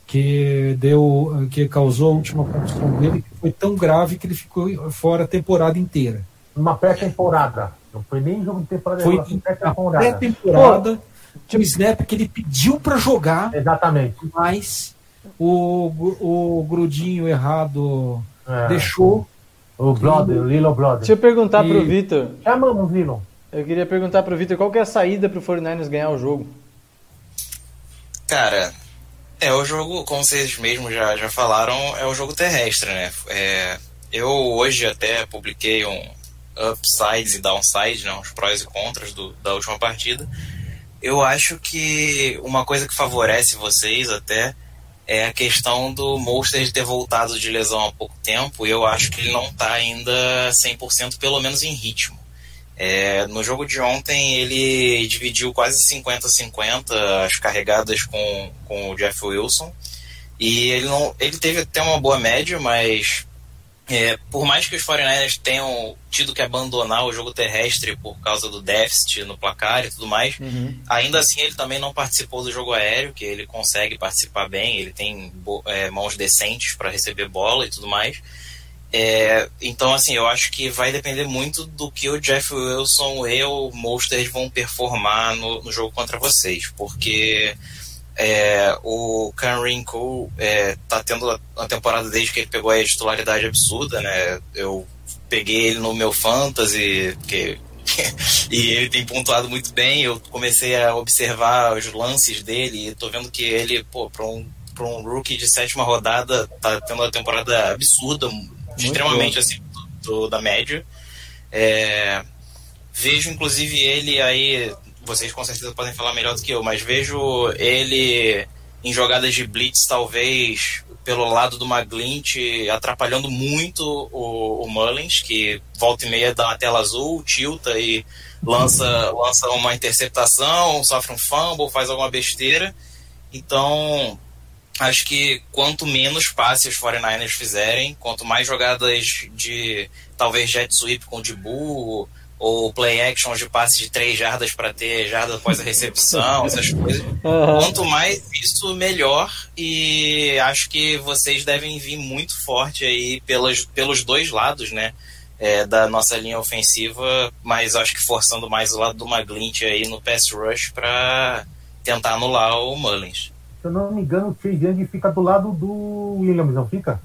que deu, que causou a última concussão dele, que foi tão grave que ele ficou fora a temporada inteira. Uma pré-temporada. Não foi nem jogo de temporada, Foi pré-temporada. pré-temporada, tinha um snap que ele pediu para jogar, Exatamente. mas o, o grudinho errado É. deixou. O brother, o Lilo Brother. Deixa eu perguntar pro E- Vitor. Chamamos, Lilo. Eu queria perguntar pro Vitor qual que é a saída pro 49ers ganhar o jogo. Cara, é o jogo, como vocês mesmos já, já falaram, é o jogo terrestre, né? É, eu hoje até publiquei um upsides e downsides, né? Os prós e contras do, da última partida. Eu acho que uma coisa que favorece vocês até é a questão do Monster ter voltado de lesão há pouco tempo. Eu acho que ele não está ainda 100%, pelo menos em ritmo. É, no jogo de ontem, ele dividiu quase 50-50 as carregadas com, com o Jeff Wilson. E ele, não, ele teve até uma boa média, mas é, por mais que os 49ers tenham tido que abandonar o jogo terrestre por causa do déficit no placar e tudo mais, uhum. ainda assim ele também não participou do jogo aéreo, que ele consegue participar bem, ele tem é, mãos decentes para receber bola e tudo mais. É, então, assim, eu acho que vai depender muito do que o Jeff Wilson e o Mostert vão performar no, no jogo contra vocês, porque é, o Cam Rinkle é, tá tendo uma temporada desde que ele pegou a titularidade absurda, né? Eu peguei ele no meu fantasy, e ele tem pontuado muito bem. Eu comecei a observar os lances dele e tô vendo que ele, pô, para um, um rookie de sétima rodada, tá tendo uma temporada absurda, extremamente acima do, do, da média. É, vejo inclusive ele aí, vocês com certeza podem falar melhor do que eu, mas vejo ele em jogadas de blitz talvez pelo lado do Maglint atrapalhando muito o, o Mullins, que volta e meia dá uma tela azul, tilta e lança, lança uma interceptação, sofre um fumble, faz alguma besteira. Então, acho que quanto menos passes os 49ers fizerem, quanto mais jogadas de talvez jet sweep com o Dibu ou play action de passe de três jardas para ter jarda após a recepção, essas coisas. Quanto mais isso, melhor. E acho que vocês devem vir muito forte aí pelas, pelos dois lados, né? É, da nossa linha ofensiva, mas acho que forçando mais o lado do Maglint aí no pass rush para tentar anular o Mullins eu não me engano, o Chase Young fica do lado do Williams, não fica?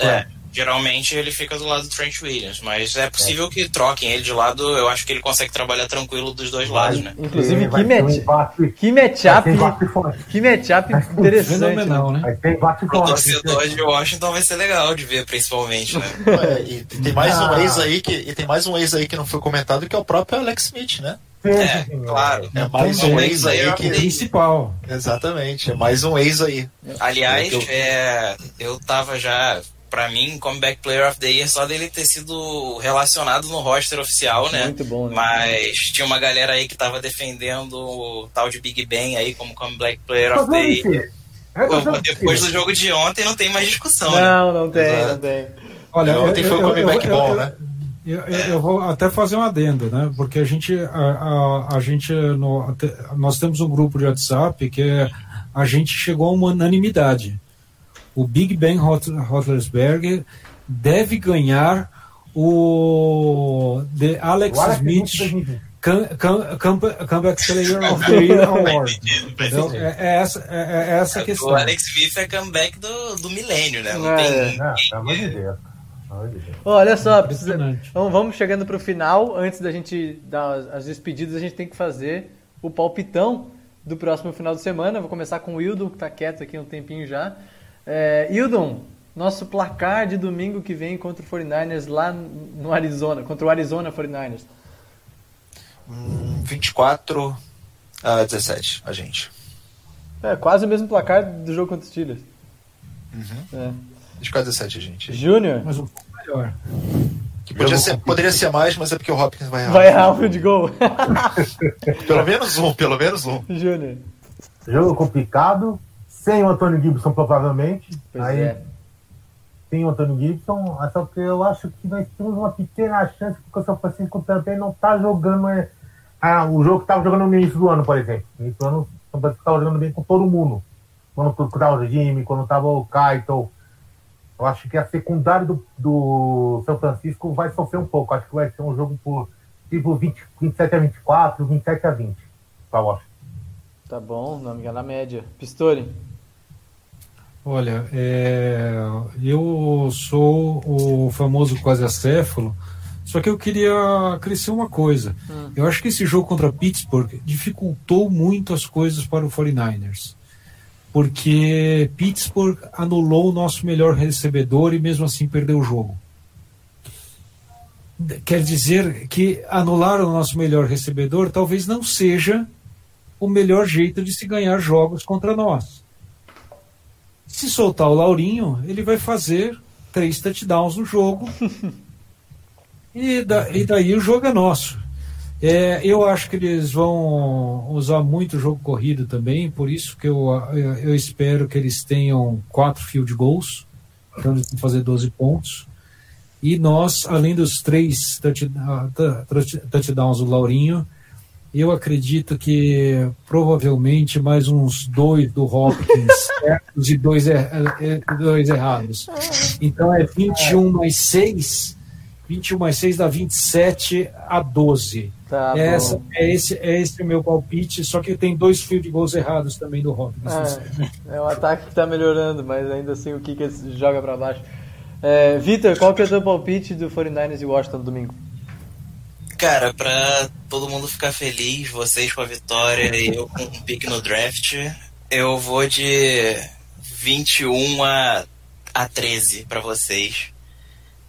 É, é, geralmente ele fica do lado do Trent Williams, mas é possível é. que troquem ele de lado, eu acho que ele consegue trabalhar tranquilo dos dois vai, lados, né? Inclusive, que, match, que matchup, que matchup interessante. Fenomenal, né? né? O torcedor de Washington vai ser legal de ver, principalmente, né? É, e tem mais um ex aí que e tem mais um ex aí que não foi comentado que é o próprio Alex Smith, né? É, claro. É mais um ex aí que. Principal. Exatamente, é mais um ex aí. Aliás, é, eu tava já. Pra mim, Comeback Player of the Year, só dele ter sido relacionado no roster oficial, né? Muito bom, né? Mas tinha uma galera aí que tava defendendo o tal de Big Ben aí como Comeback Player of the Year. Depois do jogo de ontem não tem mais discussão. Não, né? não tem, Exato. não tem. Olha, ontem foi o comeback bom, né? Eu, eu, vou até fazer um adendo, né? Porque a gente, a, a, a gente no, nós temos um grupo de WhatsApp que é, a gente chegou a uma unanimidade. O Big Ben Roethlisberger deve ganhar o The Alex, Alex Smith Comeback Player of the Year Award. Então, é, é, essa, é, é essa a questão. O Alex Smith é comeback do, do milênio, né? Não é, tem. Não, pelo amor de Deus. Olha só, precisa... então, vamos chegando para o final. Antes da gente dar as despedidas, a gente tem que fazer o palpitão do próximo final de semana. Vou começar com o Wildon, que está quieto aqui um tempinho já. É, Wildon, nosso placar de domingo que vem contra o 49ers lá no Arizona, contra o Arizona 49ers. Hum, 24 a 17, a gente. É, quase o mesmo placar do jogo contra os Steelers. Uhum. É. 24 a 17, gente. Júnior? Mas um pouco melhor. Podia ser, poderia ser mais, mas é porque o Hopkins vai errar. Vai errar o field goal. pelo menos um, pelo menos um. Júnior. Jogo complicado, sem o Antônio Gibson, provavelmente. Pois Aí, é. Sem o Antônio Gibson, só que eu acho que nós temos uma pequena chance, porque o São Francisco também não está jogando é, ah, o jogo que estava jogando no início do ano, por exemplo. No início do ano, o São Francisco estava jogando bem com todo mundo. Quando estava o Jimmy, quando estava o Kaito eu acho que a secundária do, do São Francisco vai sofrer um pouco. Acho que vai ser um jogo por tipo 20, 27 a 24, 27 a 20 para Washington. Tá bom, não me engano, na média. Pistori? Olha, é, eu sou o famoso quase acéfalo, só que eu queria crescer uma coisa. Hum. Eu acho que esse jogo contra Pittsburgh dificultou muito as coisas para o 49ers porque Pittsburgh anulou o nosso melhor recebedor e mesmo assim perdeu o jogo. Quer dizer que anular o nosso melhor recebedor talvez não seja o melhor jeito de se ganhar jogos contra nós. Se soltar o Laurinho, ele vai fazer três touchdowns no jogo. e, da, e daí o jogo é nosso. É, eu acho que eles vão usar muito o jogo corrido também, por isso que eu, eu espero que eles tenham quatro field goals, então eles vão fazer 12 pontos. E nós, além dos três touchdowns do Laurinho, eu acredito que provavelmente mais uns dois do Hopkins certos e dois, er, dois errados. Então é 21 mais 6, 21 mais 6 dá 27 a 12. Tá Essa, é, esse, é esse o meu palpite, só que tem dois field goals errados também do Hopkins. É, é um ataque que está melhorando, mas ainda assim o Kickers joga para baixo. É, Vitor, qual que é o teu palpite do 49ers e Washington no domingo? Cara, pra todo mundo ficar feliz, vocês com a vitória e eu com um pique no draft, eu vou de 21 a, a 13 pra vocês.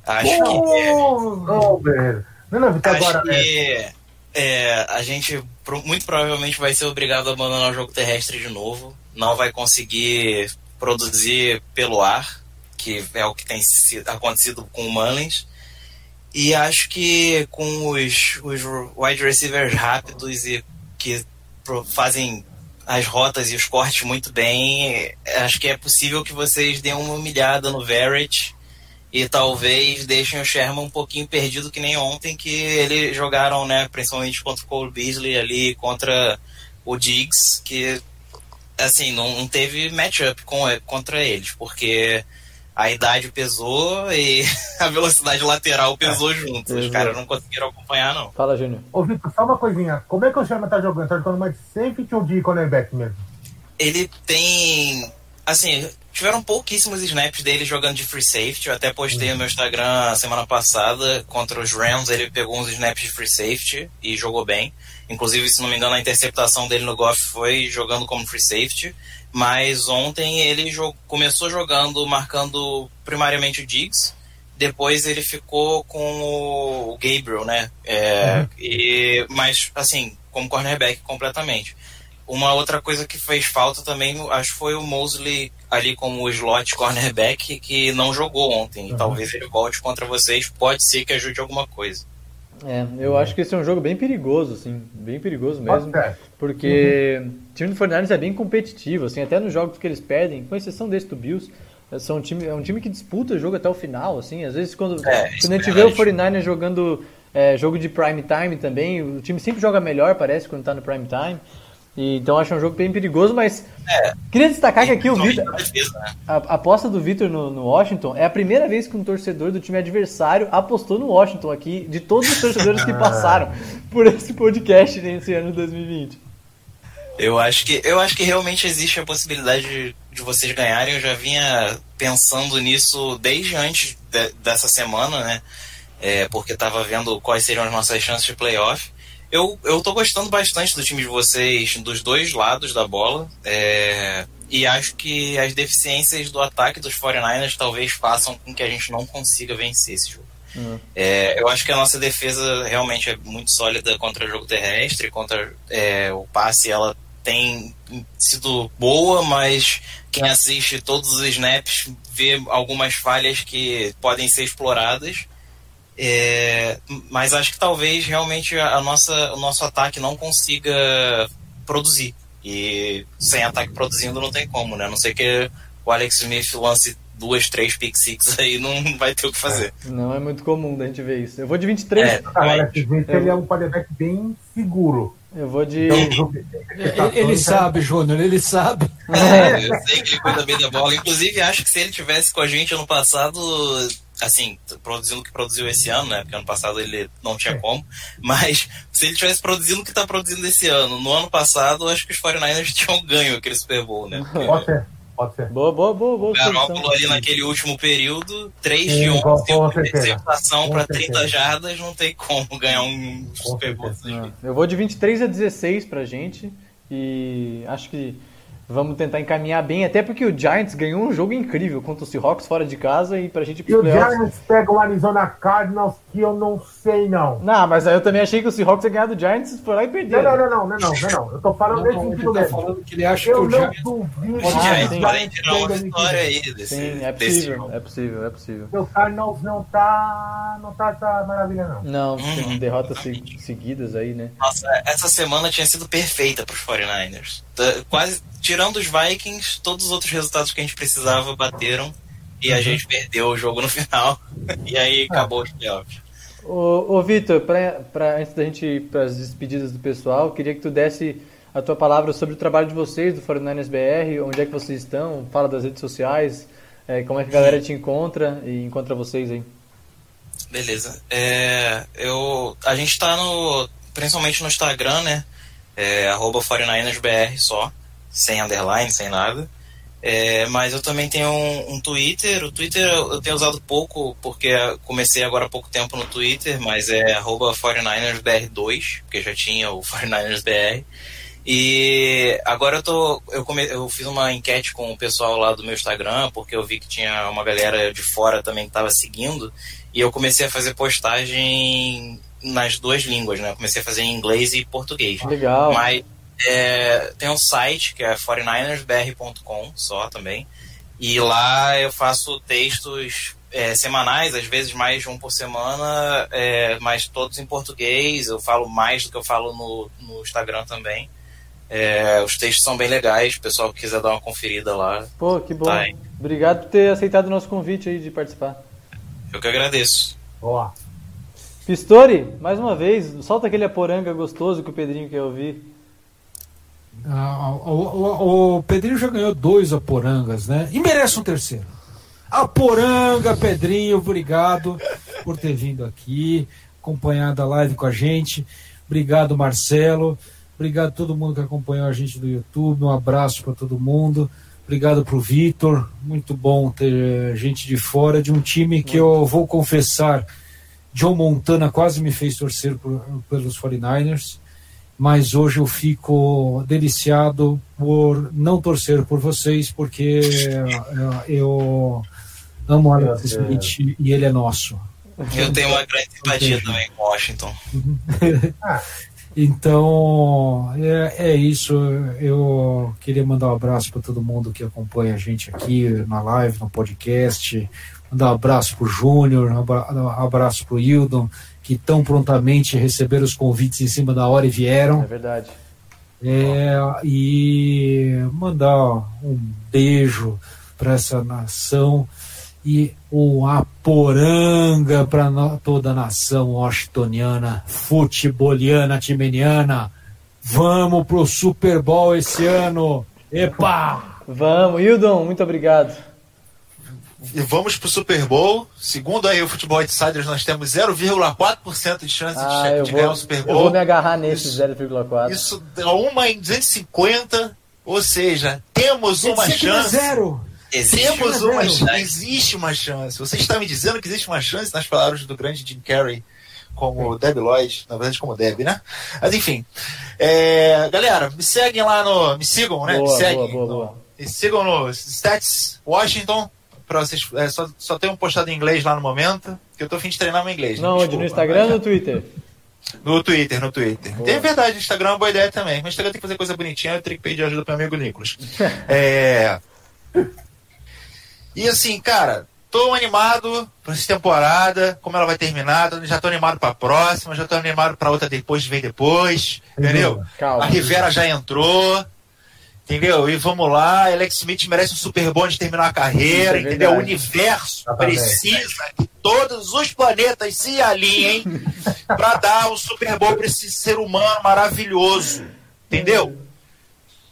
Acho oh, que. Oh, velho. Não, não, acho agora, que é, a gente muito provavelmente vai ser obrigado a abandonar o jogo terrestre de novo. Não vai conseguir produzir pelo ar, que é o que tem acontecido com o Mullins. E acho que com os, os wide receivers rápidos e que fazem as rotas e os cortes muito bem, acho que é possível que vocês deem uma humilhada no Verrett e talvez deixem o Sherman um pouquinho perdido que nem ontem que eles jogaram, né, principalmente contra o Cole Beasley ali, contra o Diggs, que assim, não, não teve matchup com, contra eles, porque a idade pesou e a velocidade lateral pesou é, junto. Os caras não conseguiram acompanhar, não. Fala, Júnior. Ô, Vitor, só uma coisinha. Como é que o Sherman tá jogando? Tá jogando mais safety ou de cornerback mesmo? Ele tem. Assim, tiveram pouquíssimos snaps dele jogando de free safety. Eu até postei no meu Instagram semana passada contra os Rams. Ele pegou uns snaps de free safety e jogou bem. Inclusive, se não me engano, a interceptação dele no Goff foi jogando como free safety. Mas ontem ele começou jogando, marcando primariamente o Diggs. Depois ele ficou com o Gabriel, né? É, uhum. e, mas, assim, como cornerback completamente. Uma outra coisa que fez falta também, acho que foi o Mosley ali como slot cornerback, que não jogou ontem. Uhum. Talvez ele volte contra vocês, pode ser que ajude alguma coisa. É, eu acho que esse é um jogo bem perigoso, assim, bem perigoso mesmo, porque uhum. o time do Fortnite é bem competitivo, assim, até nos jogos que eles perdem, com exceção desse do Bills, são um time, é um time que disputa o jogo até o final, assim, às vezes quando, é, quando a gente é vê o 49 jogando é, jogo de prime time também, o time sempre joga melhor, parece, quando tá no prime time, e, então acho um jogo bem perigoso, mas é, queria destacar que aqui o Vitor. Né? A, a, aposta do Vitor no, no, Washington é a primeira vez que um torcedor do time adversário apostou no Washington aqui, de todos os torcedores que passaram por esse podcast nesse ano de 2020. Eu acho que, eu acho que realmente existe a possibilidade de, de vocês ganharem. Eu já vinha pensando nisso desde antes de, dessa semana, né? É, porque estava vendo quais seriam as nossas chances de playoff. Eu, eu tô gostando bastante do time de vocês, dos dois lados da bola. É, e acho que as deficiências do ataque dos 49ers talvez façam com que a gente não consiga vencer esse jogo. Uhum. É, eu acho que a nossa defesa realmente é muito sólida contra o jogo terrestre, contra é, o passe ela tem sido boa, mas quem assiste todos os snaps vê algumas falhas que podem ser exploradas. É, mas acho que talvez realmente a nossa, o nosso ataque não consiga produzir. E sem ataque produzindo não tem como, né? A não sei que o Alex Smith lance duas, três pick six aí, não vai ter o que fazer. É, não é muito comum da gente ver isso. Eu vou de 23. É, o Alex Smith ele é um quarterback bem seguro. Eu vou de. Então, ele, ele sabe, Júnior, ele sabe. É, eu sei que ele cuida bem da bola. Inclusive, acho que se ele tivesse com a gente ano passado, assim, produzindo o que produziu esse ano, né? Porque ano passado ele não tinha como. Mas se ele tivesse produzindo o que está produzindo esse ano, no ano passado, acho que os 49ers tinham ganho aquele Super Bowl, né? Porque... Pode ser. Pode ser. Boa, boa, boa, boa. Garópolo ali naquele último período, 3 de 11, interceptação para 30 jardas, não tem como ganhar um Super Bowl. Eu vou de 23 a 16 pra gente e acho que Vamos tentar encaminhar bem, até porque o Giants ganhou um jogo incrível contra o Seahawks fora de casa e pra gente E o playoffs. Giants pega o Arizona Cardinals, que eu não sei, não. Não, mas aí eu também achei que o Seahawks ia ganhar do Giants, foi lá e perdeu. não, não, não, não, não, não, não. Eu tô falando nesse sentido tá mesmo. falando que ele acha que Eu o não Giants Ah, Giants sim. podem tirar uma Giants vitória aí desse, Sim, é possível, é possível, é possível. O Cardinals não tá, não tá essa maravilha, não. Não, Uhum. tem derrotas se- seguidas aí, né? Nossa, essa semana tinha sido perfeita pros 49ers. Tá- Quase, tirando os Vikings, todos os outros resultados que a gente precisava bateram. E a gente perdeu o jogo no final. E aí acabou os playoffs. Ô, ô Vitor, antes da gente ir para as despedidas do pessoal, queria que tu desse a tua palavra sobre o trabalho de vocês, do 49ers BR, onde é que vocês estão, fala das redes sociais, é, como é que a galera te encontra e encontra vocês aí. Beleza. É, eu, a gente tá no. Principalmente no Instagram, né? É, arroba 49ersBR só. Sem underline, sem nada. É, mas eu também tenho um, um Twitter. O Twitter eu tenho usado pouco, porque comecei agora há pouco tempo no Twitter, mas é arroba 49ersBR2, porque já tinha o 49ersBR. E agora eu tô. Eu, come, eu fiz uma enquete com o pessoal lá do meu Instagram, porque eu vi que tinha uma galera de fora também que estava seguindo. E eu comecei a fazer postagem nas duas línguas, né? Eu comecei a fazer em inglês e português. Legal. Mas é, tem um site que é 49ersbr.com só também. E lá eu faço textos é, semanais, às vezes mais de um por semana, é, mas todos em português. Eu falo mais do que eu falo no, no Instagram também. É, os textos são bem legais, o pessoal que quiser dar uma conferida lá, Pô, que bom. Tá. Obrigado por ter aceitado o nosso convite aí de participar. eu que agradeço. Boa. Pistori, mais uma vez, solta aquele aporanga gostoso que o Pedrinho quer ouvir. Ah, o, o- o Pedrinho já ganhou dois Aporangas, né? E merece um terceiro. Aporanga, Pedrinho, obrigado por ter vindo aqui, acompanhado a live com a gente. Obrigado, Marcelo. Obrigado a todo mundo que acompanhou a gente no YouTube. Um abraço para todo mundo. Obrigado pro Vitor. Muito bom ter gente de fora de um time que eu vou confessar. John Montana quase me fez torcer por- pelos 49ers mas hoje eu fico deliciado por não torcer por vocês, porque eh, eu amo Alex. Smith e ele é nosso. Eu tenho uma grande simpatia também com Washington. Então é, é isso. Eu queria mandar um abraço para todo mundo que acompanha a gente aqui na live, no podcast. Mandar um abraço para o Júnior, um um abraço para o Hildon, que tão prontamente receberam os convites em cima da hora e vieram. É verdade. É, e mandar um beijo para essa nação e um aporanga para toda a nação washingtoniana, futeboliana, timeniana. Vamos pro Super Bowl esse ano. Epa! Vamos, Hildon, muito obrigado. E vamos pro Super Bowl. Segundo aí o Futebol Insiders, nós temos 0,4% de chance de, Ah, eu de ganhar vou, o Super eu Bowl. vou me agarrar nesse Isso- 0,4. Isso dá uma em 250, ou seja, temos uma é chance. zero. Existe Temos uma uma chance. Existe uma chance. Você está me dizendo que existe uma chance nas palavras do grande Jim Carrey, como Debbie Lloyd, na verdade como Debbie, né? Mas enfim. É, galera, me seguem lá no. Me sigam, né? Boa, me seguem. boa, boa, no- boa. Me sigam no Stats Washington. Pra vocês, é, só, só tenho postado em inglês lá no momento, que eu tô a fim de treinar meu inglês. Não, onde? No Instagram ou no Twitter? no Twitter, no Twitter. Boa. Tem verdade, Instagram é uma boa ideia também. Mas Instagram tem que fazer coisa bonitinha, eu teria que pedir ajuda pro meu amigo Nicolas. é... E assim, cara, tô animado pra essa temporada, como ela vai terminar, já tô animado pra próxima, já tô animado pra outra depois vem depois, entendeu? Calma. A Rivera já entrou, entendeu? E vamos lá, Alex Smith merece um Super Bowl de terminar a carreira, é entendeu? O universo Exatamente. precisa que todos os planetas se alinhem pra dar o Super Bowl pra esse ser humano maravilhoso, entendeu?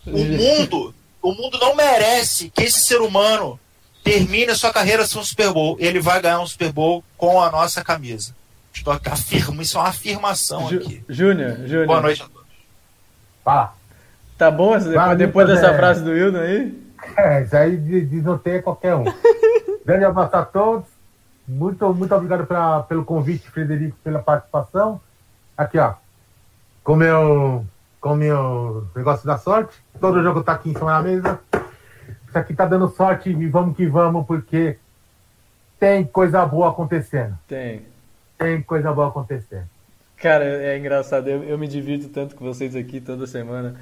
O mundo, o mundo não merece que esse ser humano termine a sua carreira sem um Super Bowl. Ele vai ganhar um Super Bowl com a nossa camisa. Estou afirmo, isso é uma afirmação Ju- aqui. Júnior, Júnior. Boa noite a todos. Fala. Tá bom essa- depois, depois dessa é. frase do Hildon aí? É, isso aí de- desnorteia qualquer um. Grande abraço a todos. Muito, muito obrigado pela, pelo convite, Frederico, pela participação. Aqui, ó. Como eu com meu negócio da sorte. Todo jogo tá aqui em cima da mesa. Isso aqui tá dando sorte e vamos que vamos, porque tem coisa boa acontecendo. Tem. Tem coisa boa acontecendo. Cara, é engraçado. Eu, eu me divirto tanto com vocês aqui toda semana.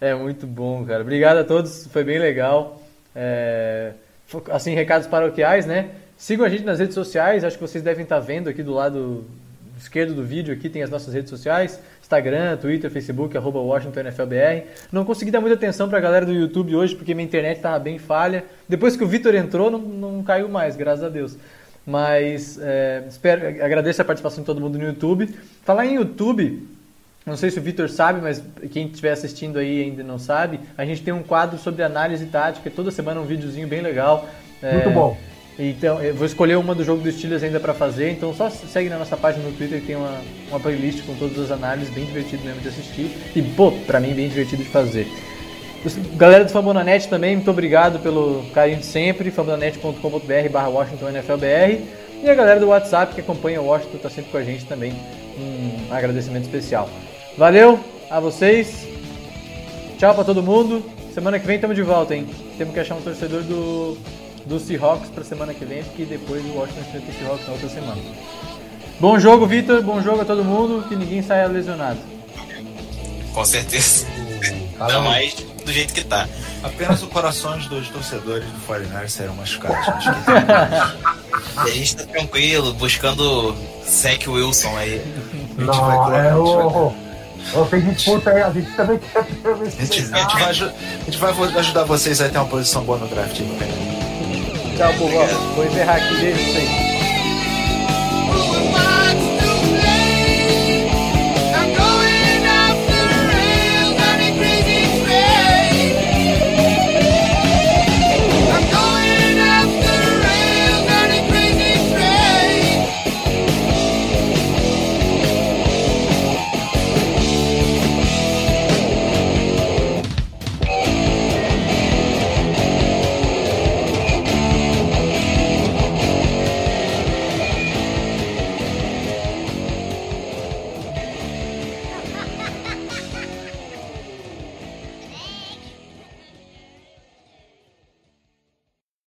É muito bom, cara. Obrigado a todos, foi bem legal. É, assim, recados paroquiais, né? Sigam a gente nas redes sociais, acho que vocês devem estar vendo aqui do lado esquerdo do vídeo, aqui tem as nossas redes sociais, Instagram, Twitter, Facebook, arroba WashingtonNFLBR. Não consegui dar muita atenção para a galera do YouTube hoje, porque minha internet estava bem falha. Depois que o Vitor entrou, não, não caiu mais, graças a Deus. Mas é, espero, agradeço a participação de todo mundo no YouTube. Falar em YouTube, não sei se o Vitor sabe, mas quem estiver assistindo aí ainda não sabe, a gente tem um quadro sobre análise tática, toda semana um videozinho bem legal. Muito é, bom. Então, eu vou escolher uma do jogo dos Steelers ainda para fazer, então só segue na nossa página no Twitter que tem uma, uma playlist com todas as análises, bem divertido mesmo de assistir. E, pô, pra mim, bem divertido de fazer. Galera do Fambonanet também, muito obrigado pelo carinho de sempre, fambonanet.com.br barra WashingtonNFLBR. E a galera do WhatsApp que acompanha o Washington está sempre com a gente também, um agradecimento especial. Valeu a vocês, tchau para todo mundo. Semana que vem estamos de volta, hein? Temos que achar um torcedor do do Seahawks para semana que vem, porque depois o Washington enfrenta o Seahawks na outra semana. Bom jogo, Vitor. Bom jogo a todo mundo. Que ninguém saia lesionado. Com certeza. Ainda mais do jeito que tá. Apenas os corações dos torcedores do 49 serão machucados. e a gente tá tranquilo, buscando Zach Wilson aí. Não, é o... Ou tem disputa aí, a gente também quer ter a gente, a, gente vai, a gente vai ajudar vocês a ter uma posição boa no draft. Tchau, povo. Vou encerrar aqui. Beijo pra vocês.